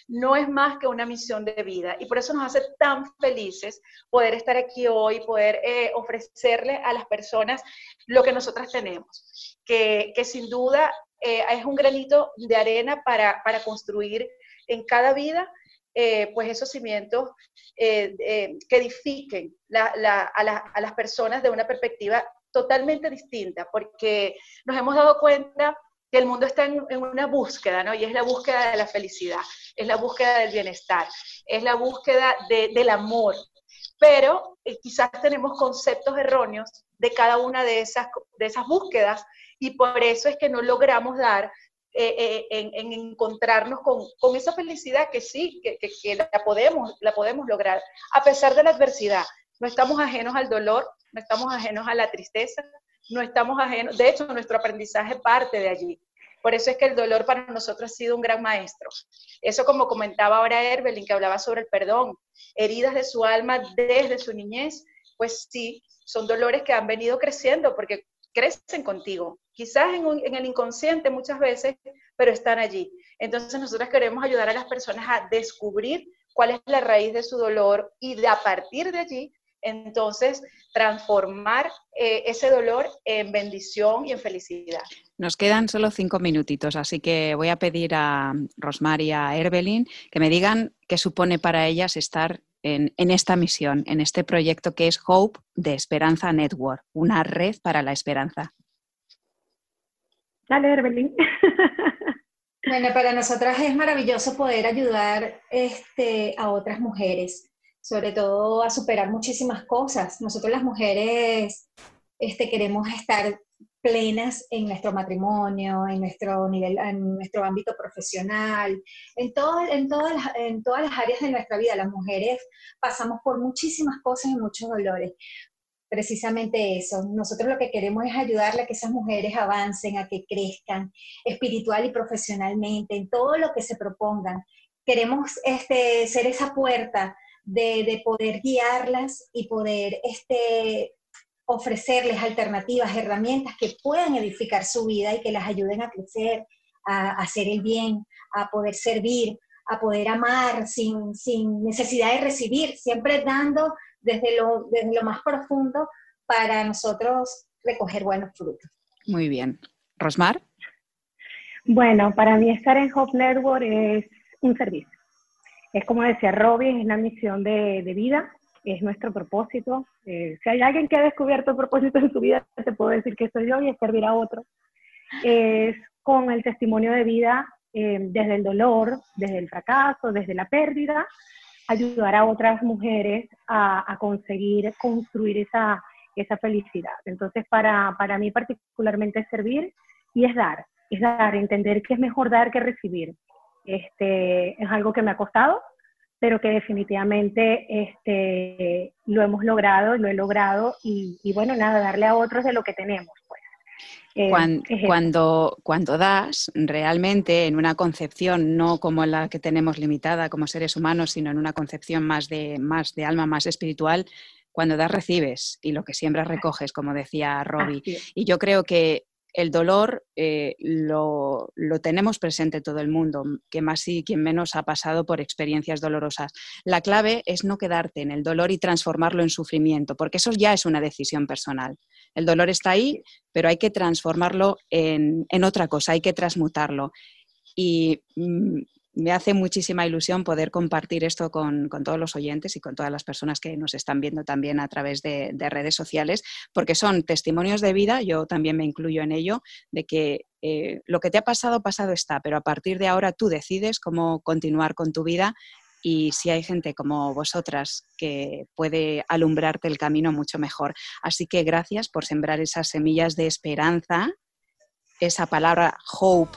[SPEAKER 5] no es más que una misión de vida y por eso nos hace tan felices poder estar aquí hoy, poder eh, ofrecerle a las personas lo que nosotras tenemos, que, que sin duda eh, es un granito de arena para, para construir en cada vida eh, pues esos cimientos eh, eh, que edifiquen a, las personas de una perspectiva totalmente distinta, porque nos hemos dado cuenta que el mundo está en, una búsqueda, ¿no? Y es la búsqueda de la felicidad, es la búsqueda del bienestar, es la búsqueda del amor. Pero quizás tenemos conceptos erróneos de cada una de esas, de esas búsquedas y por eso es que no logramos dar eh, eh, en, encontrarnos con, esa felicidad que sí, que, la, podemos, la podemos lograr, a pesar de la adversidad. No estamos ajenos al dolor, no estamos ajenos a la tristeza, no estamos ajenos, de hecho nuestro aprendizaje parte de allí. Por eso es que el dolor para nosotros ha sido un gran maestro. Eso como comentaba ahora Erbelin, que hablaba sobre el perdón, heridas de su alma desde su niñez, pues sí, son dolores que han venido creciendo porque crecen contigo, quizás en, el inconsciente muchas veces, pero están allí. Entonces nosotros queremos ayudar a las personas a descubrir cuál es la raíz de su dolor y de a partir de allí, entonces, transformar eh, ese dolor en bendición y en felicidad.
[SPEAKER 1] Nos quedan solo cinco minutitos, así que voy a pedir a Rosmar y a Erbelin que me digan qué supone para ellas estar en, esta misión, en este proyecto que es Hope de Esperanza Network, una red para la esperanza.
[SPEAKER 6] Dale, Erbelín.
[SPEAKER 7] Bueno, para nosotras es maravilloso poder ayudar este, a otras mujeres, sobre todo a superar muchísimas cosas. Nosotros las mujeres este, queremos estar plenas en nuestro matrimonio, en nuestro nivel, en nuestro ámbito profesional, en, todo, en, todas en todas las áreas de nuestra vida. Las mujeres pasamos por muchísimas cosas y muchos dolores. Precisamente eso. Nosotros lo que queremos es ayudarle a que esas mujeres avancen, a que crezcan espiritual y profesionalmente, en todo lo que se propongan. Queremos este, ser esa puerta de, de poder guiarlas y poder este, ofrecerles alternativas, herramientas que puedan edificar su vida y que las ayuden a crecer, a, hacer el bien, a poder servir, a poder amar sin, sin, necesidad de recibir, siempre dando desde lo, desde lo más profundo para nosotros recoger buenos frutos.
[SPEAKER 1] Muy bien. Rosmar.
[SPEAKER 6] Bueno, para mí estar en Hope Network es un servicio. Es como decía Robbie, es una misión de, de vida es nuestro propósito. Eh, si hay alguien que ha descubierto el propósito en su vida, te puedo decir que soy yo y es servir a otro. Es con el testimonio de vida eh, desde el dolor, desde el fracaso, desde la pérdida, ayudar a otras mujeres a, conseguir construir esa, esa felicidad. Entonces, para, para mí particularmente es servir y es dar, es dar, entender que es mejor dar que recibir. Este, es algo que me ha costado, pero que definitivamente este, lo hemos logrado, lo he logrado y, bueno, nada, darle a otros de lo que tenemos. Pues.
[SPEAKER 1] Eh, cuando, cuando, das, realmente en una concepción no como la que tenemos limitada como seres humanos, sino en una concepción más de, más de alma, más espiritual, cuando das recibes y lo que siembras recoges, como decía Robbie. Y yo creo que el dolor eh, lo, tenemos presente todo el mundo, que más y quien menos ha pasado por experiencias dolorosas. La clave es no quedarte en el dolor y transformarlo en sufrimiento, porque eso ya es una decisión personal. El dolor está ahí, pero hay que transformarlo en, en otra cosa, hay que transmutarlo. Y mm, me hace muchísima ilusión poder compartir esto con, todos los oyentes y con todas las personas que nos están viendo también a través de, redes sociales, porque son testimonios de vida, yo también me incluyo en ello, de que eh, lo que te ha pasado, pasado está, pero a partir de ahora tú decides cómo continuar con tu vida y si hay gente como vosotras que puede alumbrarte el camino mucho mejor. Así que gracias por sembrar esas semillas de esperanza, esa palabra hope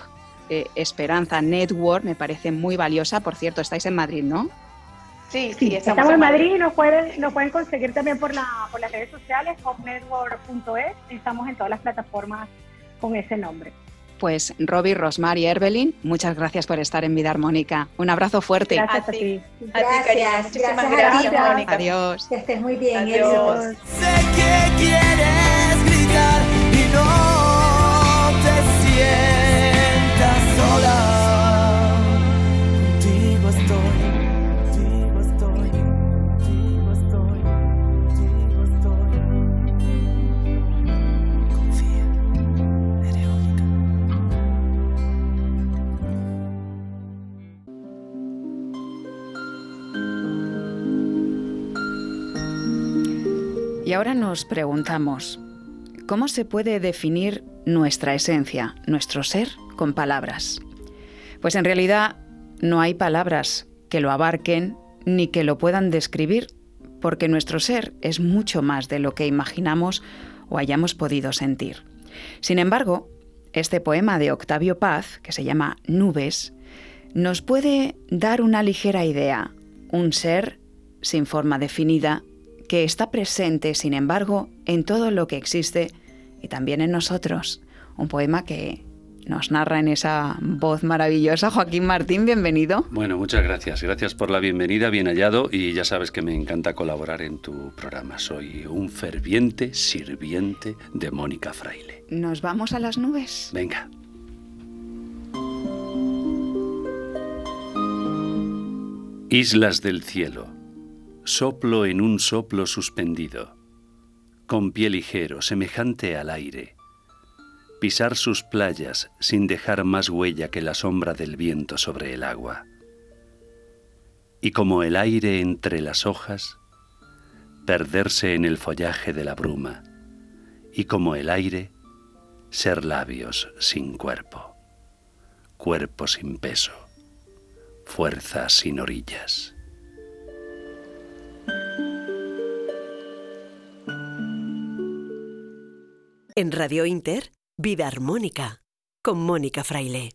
[SPEAKER 1] eh, Esperanza Network me parece muy valiosa. Por cierto, estáis en Madrid, ¿no?
[SPEAKER 6] Sí, sí, estamos, en Madrid y nos pueden, nos pueden conseguir también por, la, por las redes sociales, hopnetwork.es. Estamos en todas las plataformas con ese nombre.
[SPEAKER 1] Pues Robbie, Rosmar y Erbelin, muchas gracias por estar en Vida Armónica. Un abrazo fuerte.
[SPEAKER 6] Gracias a, ti.
[SPEAKER 7] Gracias,
[SPEAKER 5] Muchísimas gracias, Mónica.
[SPEAKER 1] Adiós.
[SPEAKER 7] Que estés muy bien. Adiós.
[SPEAKER 4] Sé que quieres gritar y no te sientes.
[SPEAKER 1] Y ahora nos preguntamos, ¿cómo se puede definir nuestra esencia, nuestro ser, con palabras? Pues en realidad no hay palabras que lo abarquen ni que lo puedan describir, porque nuestro ser es mucho más de lo que imaginamos o hayamos podido sentir. Sin embargo, este poema de Octavio Paz, que se llama Nubes, nos puede dar una ligera idea, un ser sin forma definida, que está presente, sin embargo, en todo lo que existe y también en nosotros. Un poema que nos narra en esa voz maravillosa. Joaquín Martín, bienvenido.
[SPEAKER 8] Bueno, muchas gracias. Gracias por la bienvenida, bien hallado y ya sabes que me encanta colaborar en tu programa. Soy un ferviente sirviente de Mónica Fraile.
[SPEAKER 1] ¿Nos vamos a las nubes?
[SPEAKER 8] Venga. Islas del cielo soplo en un soplo suspendido, con pie ligero, semejante al aire, pisar sus playas sin dejar más huella que la sombra del viento sobre el agua. y como el aire entre las hojas, perderse en el follaje de la bruma, y como el aire, ser labios sin cuerpo, cuerpo sin peso, fuerza sin orillas.
[SPEAKER 2] En Radio Inter, Vida Armónica, con Mónica Fraile.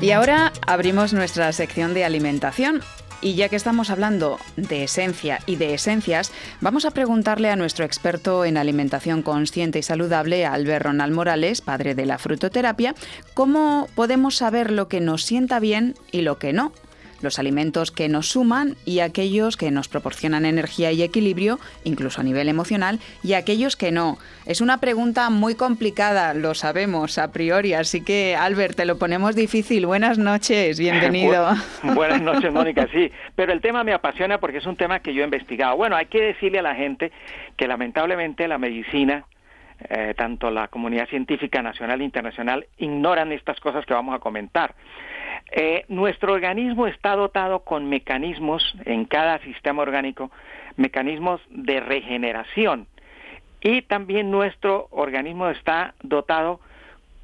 [SPEAKER 1] Y ahora abrimos nuestra sección de alimentación. Y ya que estamos hablando de esencia y de esencias, vamos a preguntarle a nuestro experto en alimentación consciente y saludable, Albert Ronald Morales, padre de la frutoterapia, cómo podemos saber lo que nos sienta bien y lo que no los alimentos que nos suman y aquellos que nos proporcionan energía y equilibrio, incluso a nivel emocional, y aquellos que no. Es una pregunta muy complicada, lo sabemos a priori, así que Albert, te lo ponemos difícil. Buenas noches, bienvenido.
[SPEAKER 9] Buenas noches, Mónica, sí, pero el tema me apasiona porque es un tema que yo he investigado. Bueno, hay que decirle a la gente que lamentablemente la medicina eh, tanto la comunidad científica nacional e internacional ignoran estas cosas que vamos a comentar. Eh, nuestro organismo está dotado con mecanismos en cada sistema orgánico, mecanismos de regeneración. Y también nuestro organismo está dotado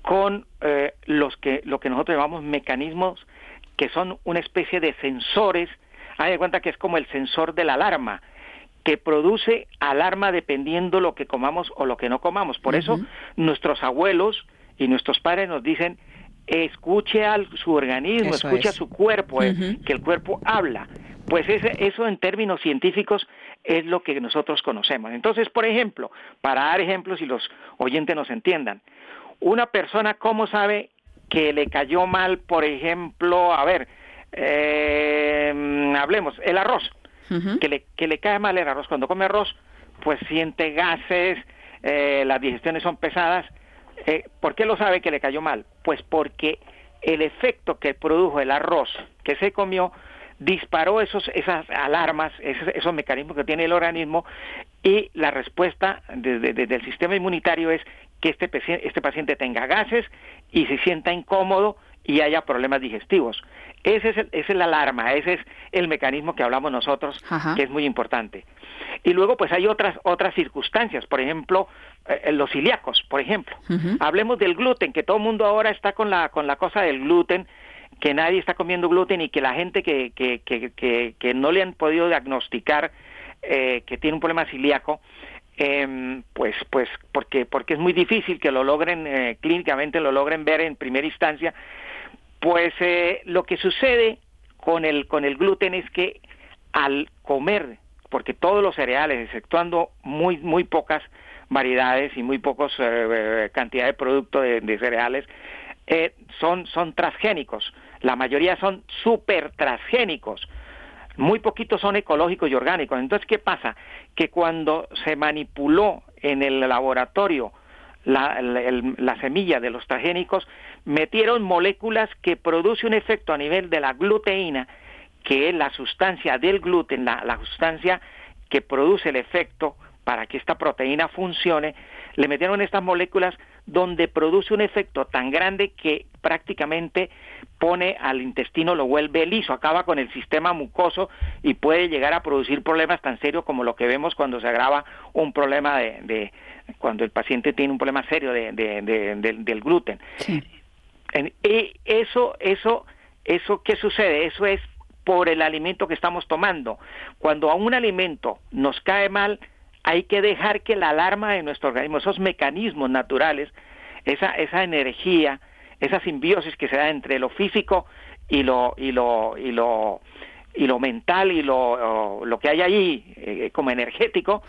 [SPEAKER 9] con eh, los que, lo que nosotros llamamos mecanismos que son una especie de sensores. Hay de cuenta que es como el sensor de la alarma que produce alarma dependiendo lo que comamos o lo que no comamos. Por eso nuestros abuelos y nuestros padres nos dicen escuche a su organismo, escuche a su cuerpo, eh, que el cuerpo habla. Pues eso en términos científicos es lo que nosotros conocemos. Entonces, por ejemplo, para dar ejemplos y los oyentes nos entiendan, una persona, ¿cómo sabe que le cayó mal, por ejemplo, a ver, eh, hablemos, el arroz, que, le, que le cae mal el arroz, cuando come arroz, pues siente gases, eh, las digestiones son pesadas, eh, ¿Por qué lo sabe que le cayó mal? Pues porque el efecto que produjo el arroz que se comió disparó esos, esas alarmas, esos, mecanismos que tiene el organismo y la respuesta del sistema inmunitario es que este, este paciente tenga gases y se sienta incómodo y haya problemas digestivos. Ese es el, esa es la alarma, ese es el mecanismo que hablamos nosotros, que es muy importante. Y luego, pues hay otras otras circunstancias, por ejemplo, eh, los celíacos, por ejemplo. Hablemos del gluten, que todo el mundo ahora está con la con la cosa del gluten, que nadie está comiendo gluten y que la gente que que que, que, no le han podido diagnosticar eh, que tiene un problema celíaco, eh, pues pues porque porque es muy difícil que lo logren eh, clínicamente lo logren ver en primera instancia pues eh, lo que sucede con el, con el gluten es que al comer, porque todos los cereales, exceptuando muy, muy pocas variedades y muy pocos eh, eh, cantidad de productos de, cereales, son, son transgénicos. La mayoría son super transgénicos. Muy poquitos son ecológicos y orgánicos. Entonces, ¿qué pasa? Que cuando se manipuló en el laboratorio la, la, semilla de los transgénicos, metieron moléculas que produce un efecto a nivel de la gluteína, que es la sustancia del gluten, la, la sustancia que produce el efecto para que esta proteína funcione, le metieron estas moléculas donde produce un efecto tan grande que prácticamente pone al intestino, lo vuelve liso, acaba con el sistema mucoso y puede llegar a producir problemas tan serios como lo que vemos cuando se agrava un problema de, cuando el paciente tiene un problema serio de, del gluten. y eso, eso, eso, ¿qué sucede? Eso es por el alimento que estamos tomando. Cuando a un alimento nos cae mal, hay que dejar que la alarma de nuestro organismo, esos mecanismos naturales, esa, esa energía, esa simbiosis que se da entre lo físico y lo, y lo, y lo, y lo mental y lo, lo que hay allí eh, como energético,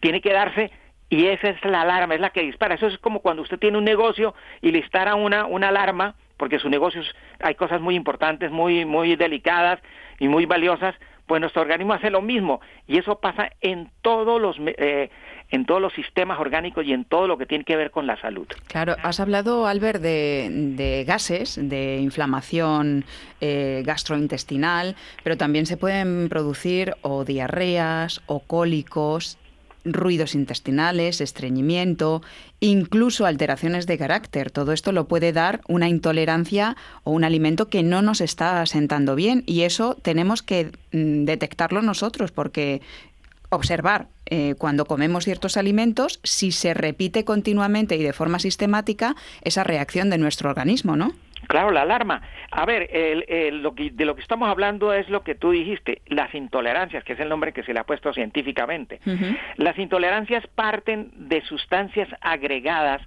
[SPEAKER 9] tiene que darse y esa es la alarma, es la que dispara. Eso es como cuando usted tiene un negocio y le instala una, una alarma, porque su negocio hay cosas muy importantes, muy, muy delicadas y muy valiosas, pues nuestro organismo hace lo mismo y eso pasa en todos los eh, en todos los sistemas orgánicos y en todo lo que tiene que ver con la salud.
[SPEAKER 1] Claro, has hablado, Albert, de, gases, de inflamación eh, gastrointestinal, pero también se pueden producir o diarreas o cólicos ruidos intestinales, estreñimiento, incluso alteraciones de carácter. Todo esto lo puede dar una intolerancia o un alimento que no nos está sentando bien y eso tenemos que mm, detectarlo nosotros porque observar eh, cuando comemos ciertos alimentos si se repite continuamente y de forma sistemática esa reacción de nuestro organismo, ¿no?
[SPEAKER 9] Claro, la alarma. A ver, lo de lo que estamos hablando es lo que tú dijiste, las intolerancias, que es el nombre que se le ha puesto científicamente. Las intolerancias parten de sustancias agregadas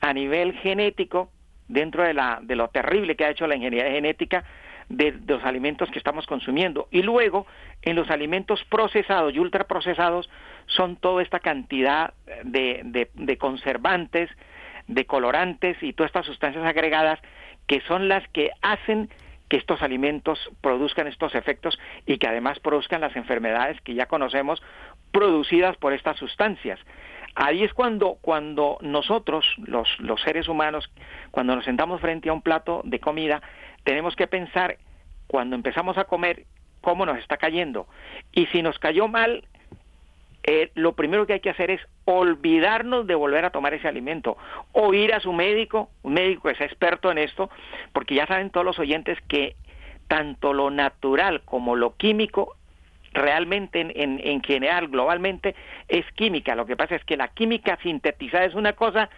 [SPEAKER 9] a nivel genético dentro de, la, de lo terrible que ha hecho la ingeniería genética de, los alimentos que estamos consumiendo. Y luego, en los alimentos procesados y ultraprocesados, son toda esta cantidad de, de conservantes, de colorantes y todas estas sustancias agregadas que son las que hacen que estos alimentos produzcan estos efectos y que además produzcan las enfermedades que ya conocemos producidas por estas sustancias. Ahí es cuando, cuando nosotros, los, los seres humanos, cuando nos sentamos frente a un plato de comida, tenemos que pensar, cuando empezamos a comer, cómo nos está cayendo. Y si nos cayó mal, eh, lo primero que hay que hacer es olvidarnos de volver a tomar ese alimento o ir a su médico, un médico que sea experto en esto, porque ya saben todos los oyentes que tanto lo natural como lo químico realmente en, en, general, globalmente, es química. Lo que pasa es que la química sintetizada es una cosa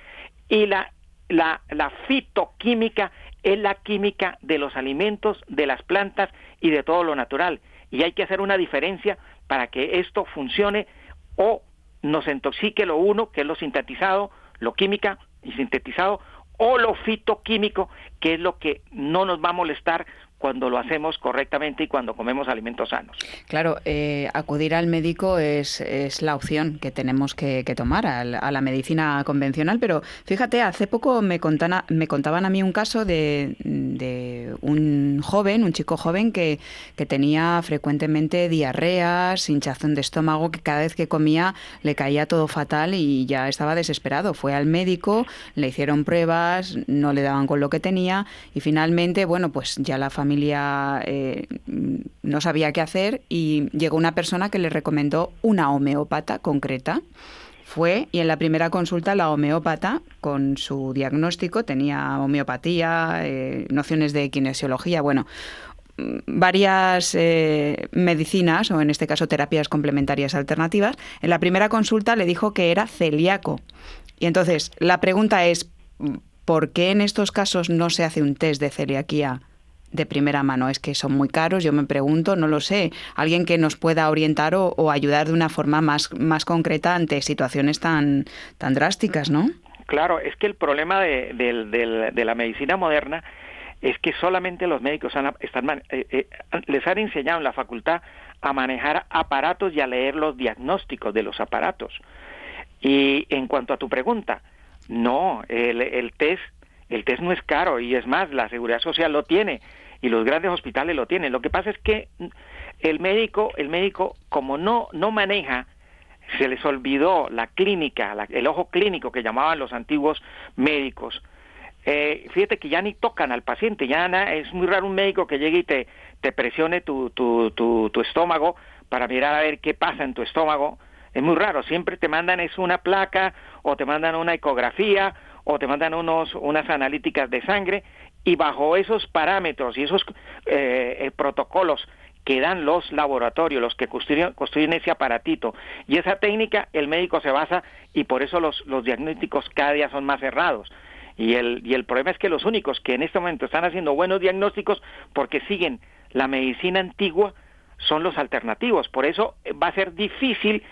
[SPEAKER 9] y la, la, la fitoquímica es la química de los alimentos, de las plantas y de todo lo natural. Y hay que hacer una diferencia para que esto funcione o nos intoxique lo uno, que es lo sintetizado, lo química y sintetizado, o lo fitoquímico, que es lo que no nos va a molestar cuando lo hacemos correctamente y cuando comemos alimentos sanos.
[SPEAKER 1] Claro, eh, acudir al médico es, es, la opción que tenemos que, tomar a la, medicina convencional, pero fíjate, hace poco me, me contaban a mí un caso de, de un joven, un chico joven que, que, tenía frecuentemente diarreas, hinchazón de estómago, que cada vez que comía le caía todo fatal y ya estaba desesperado. Fue al médico, le hicieron pruebas, no le daban con lo que tenía y finalmente, bueno, pues ya la familia familia eh, no sabía qué hacer y llegó una persona que le recomendó una homeópata concreta. Fue y en la primera consulta la homeópata, con su diagnóstico, tenía homeopatía, eh, nociones de kinesiología, bueno, varias eh, medicinas, o en este caso terapias complementarias alternativas. En la primera consulta le dijo que era celíaco. Y entonces la pregunta es, ¿por qué en estos casos no se hace un test de celiaquía de primera mano. Es que son muy caros, yo me pregunto, no lo sé. Alguien que nos pueda orientar o, ayudar de una forma más, más concreta ante situaciones tan, tan drásticas, ¿no?
[SPEAKER 9] Claro, es que el problema de, de, la medicina moderna es que solamente los médicos están, eh, eh, les han enseñado en la facultad a manejar aparatos y a leer los diagnósticos de los aparatos. Y en cuanto a tu pregunta, no, el, el test el test no es caro y es más, la seguridad social lo tiene y los grandes hospitales lo tienen. Lo que pasa es que el médico, el médico como no no maneja se les olvidó la clínica, el ojo clínico que llamaban los antiguos médicos. Eh, fíjate que ya ni tocan al paciente, ya es muy raro un médico que llegue y te, te presione tu, tu, tu, tu estómago para mirar a ver qué pasa en tu estómago. Es muy raro, siempre te mandan es una placa o te mandan una ecografía o te mandan unos, unas analíticas de sangre y bajo esos parámetros y esos eh, eh, protocolos que dan los laboratorios, los que construyen, ese aparatito y esa técnica, el médico se basa y por eso los, los diagnósticos cada día son más cerrados. Y el, y el problema es que los únicos que en este momento están haciendo buenos diagnósticos porque siguen la medicina antigua son los alternativos. Por eso va a ser difícil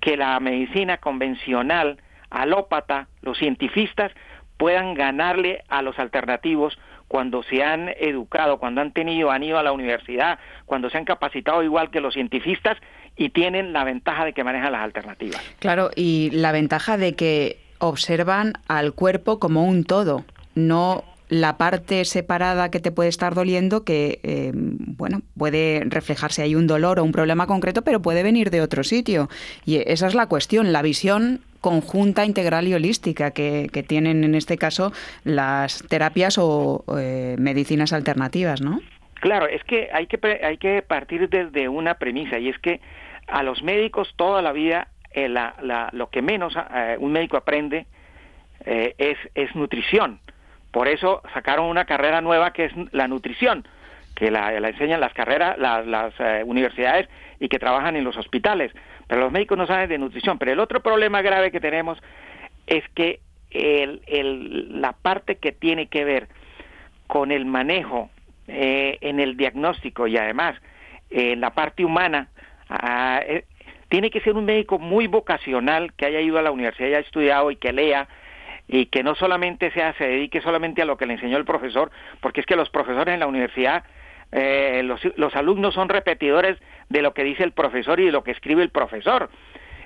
[SPEAKER 9] que la medicina convencional alópata, los cientifistas, puedan ganarle a los alternativos cuando se han educado, cuando han tenido, han ido a la universidad, cuando se han capacitado igual que los cientifistas y tienen la ventaja de que manejan las alternativas.
[SPEAKER 1] Claro, y la ventaja de que observan al cuerpo como un todo, no la parte separada que te puede estar doliendo, que eh, bueno, puede reflejarse ahí un dolor o un problema concreto, pero puede venir de otro sitio. Y esa es la cuestión, la visión conjunta, integral y holística que, tienen en este caso las terapias o eh, medicinas alternativas, ¿no?
[SPEAKER 9] Claro, es que hay que hay que partir desde una premisa y es que a los médicos toda la vida eh, lo que menos eh, un médico aprende es, es nutrición. Por eso sacaron una carrera nueva que es la nutrición, que la, enseñan las carreras, las, universidades y que trabajan en los hospitales. Pero los médicos no saben de nutrición. Pero el otro problema grave que tenemos es que el, la parte que tiene que ver con el manejo en el diagnóstico y además en la parte humana, ah, tiene que ser un médico muy vocacional, que haya ido a la universidad, haya estudiado y que lea, y que no solamente sea, se dedique solamente a lo que le enseñó el profesor, porque es que los profesores en la universidad, eh, los, los alumnos son repetidores de lo que dice el profesor y de lo que escribe el profesor.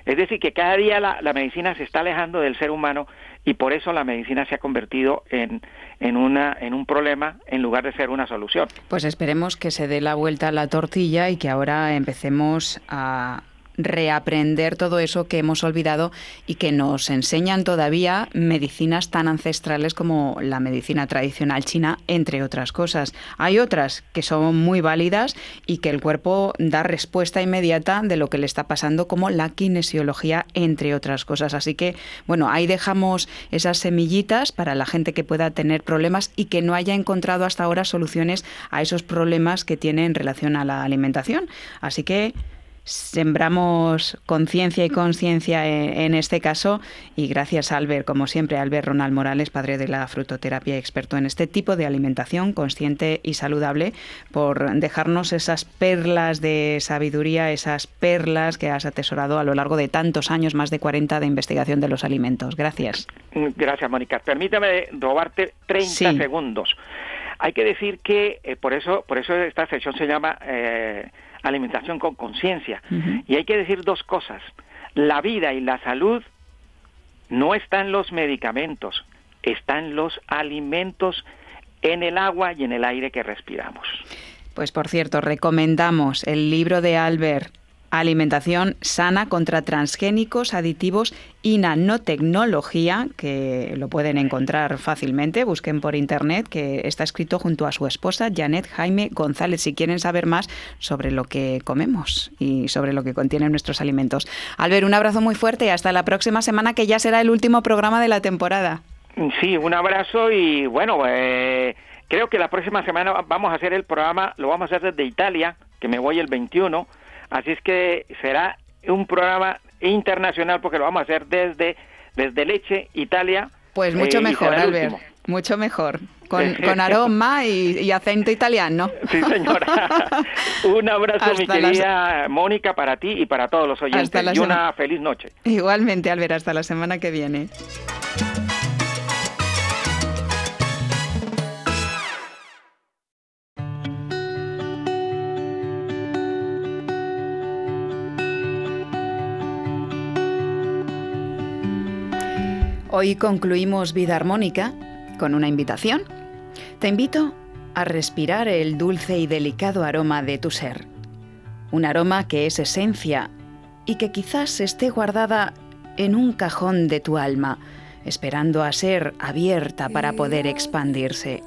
[SPEAKER 9] Es decir, que cada día la, la, medicina se está alejando del ser humano y por eso la medicina se ha convertido en, en, una, en un problema en lugar de ser una solución.
[SPEAKER 1] Pues esperemos que se dé la vuelta a la tortilla y que ahora empecemos a, reaprender todo eso que hemos olvidado y que nos enseñan todavía medicinas tan ancestrales como la medicina tradicional china, entre otras cosas. Hay otras que son muy válidas y que el cuerpo da respuesta inmediata de lo que le está pasando, como la kinesiología, entre otras cosas. Así que, bueno, ahí dejamos esas semillitas para la gente que pueda tener problemas y que no haya encontrado hasta ahora soluciones a esos problemas que tiene en relación a la alimentación. Así que sembramos conciencia y conciencia en, este caso y gracias a Albert, como siempre, Albert Ronald Morales, padre de la frutoterapia experto en este tipo de alimentación consciente y saludable, por dejarnos esas perlas de sabiduría, esas perlas que has atesorado a lo largo de tantos años, más de 40 de investigación de los alimentos. Gracias.
[SPEAKER 9] Gracias, Mónica. Permítame robarte 30 segundos. Hay que decir que eh, por eso por eso esta sección se llama eh, alimentación con conciencia. Y hay que decir dos cosas. La vida y la salud no están los medicamentos, están los alimentos en el agua y en el aire que respiramos.
[SPEAKER 1] Pues por cierto, recomendamos el libro de Albert alimentación sana contra transgénicos, aditivos y nanotecnología, que lo pueden encontrar fácilmente, busquen por internet, que está escrito junto a su esposa Janet Jaime González, si quieren saber más sobre lo que comemos y sobre lo que contienen nuestros alimentos. Albert, un abrazo muy fuerte y hasta la próxima semana, que ya será el último programa de la temporada.
[SPEAKER 9] Sí, un abrazo y bueno, eh, creo que la próxima semana vamos a hacer el programa, lo vamos a hacer desde Italia, que me voy el 21 Así es que será un programa internacional porque lo vamos a hacer desde, desde Leche, Italia.
[SPEAKER 1] Pues mucho eh, mejor, Albert. Mucho mejor. Con, con aroma y, acento italiano.
[SPEAKER 9] Sí, señora. Un abrazo, mi querida Mónica, para ti y para todos los oyentes. y una feliz noche.
[SPEAKER 1] Igualmente, Albert, hasta la semana que viene. Hoy concluimos Vida Armónica con una invitación. Te invito a respirar el dulce y delicado aroma de tu ser. Un aroma que es esencia y que quizás esté guardada en un cajón de tu alma, esperando a ser abierta para poder expandirse.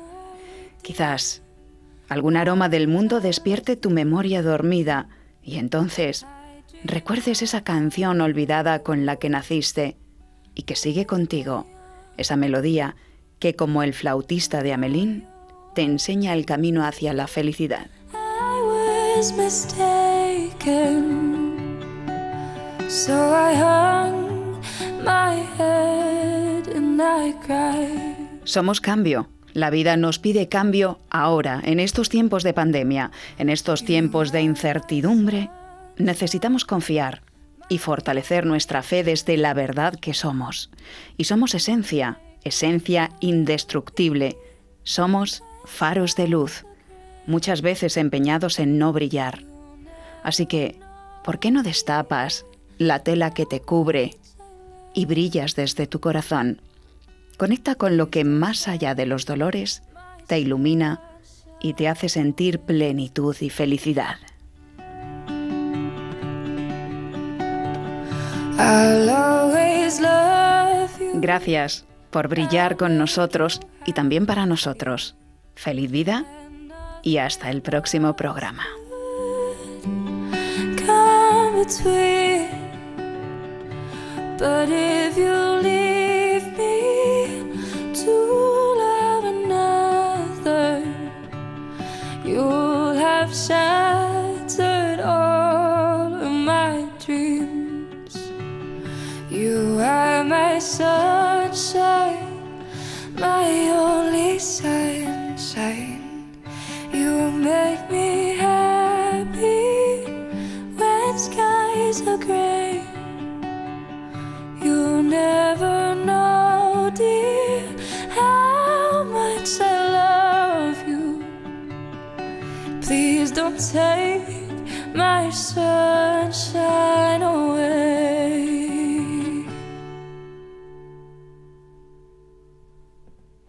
[SPEAKER 1] Quizás algún aroma del mundo despierte tu memoria dormida y entonces recuerdes esa canción olvidada con la que naciste y que sigue contigo, esa melodía que como el flautista de Amelín te enseña el camino hacia la felicidad. Somos cambio. La vida nos pide cambio ahora, en estos tiempos de pandemia, en estos tiempos de incertidumbre. Necesitamos confiar, y fortalecer nuestra fe desde la verdad que somos. Y somos esencia, esencia indestructible. Somos faros de luz, muchas veces empeñados en no brillar. Así que, ¿por qué no destapas la tela que te cubre y brillas desde tu corazón? Conecta con lo que más allá de los dolores te ilumina y te hace sentir plenitud y felicidad. Gracias por brillar con nosotros y también para nosotros. Feliz vida y hasta el próximo programa.
[SPEAKER 10] You are my sunshine, my only sunshine. You make me happy when skies are gray. You never know, dear, how much I love you. Please don't take my sunshine.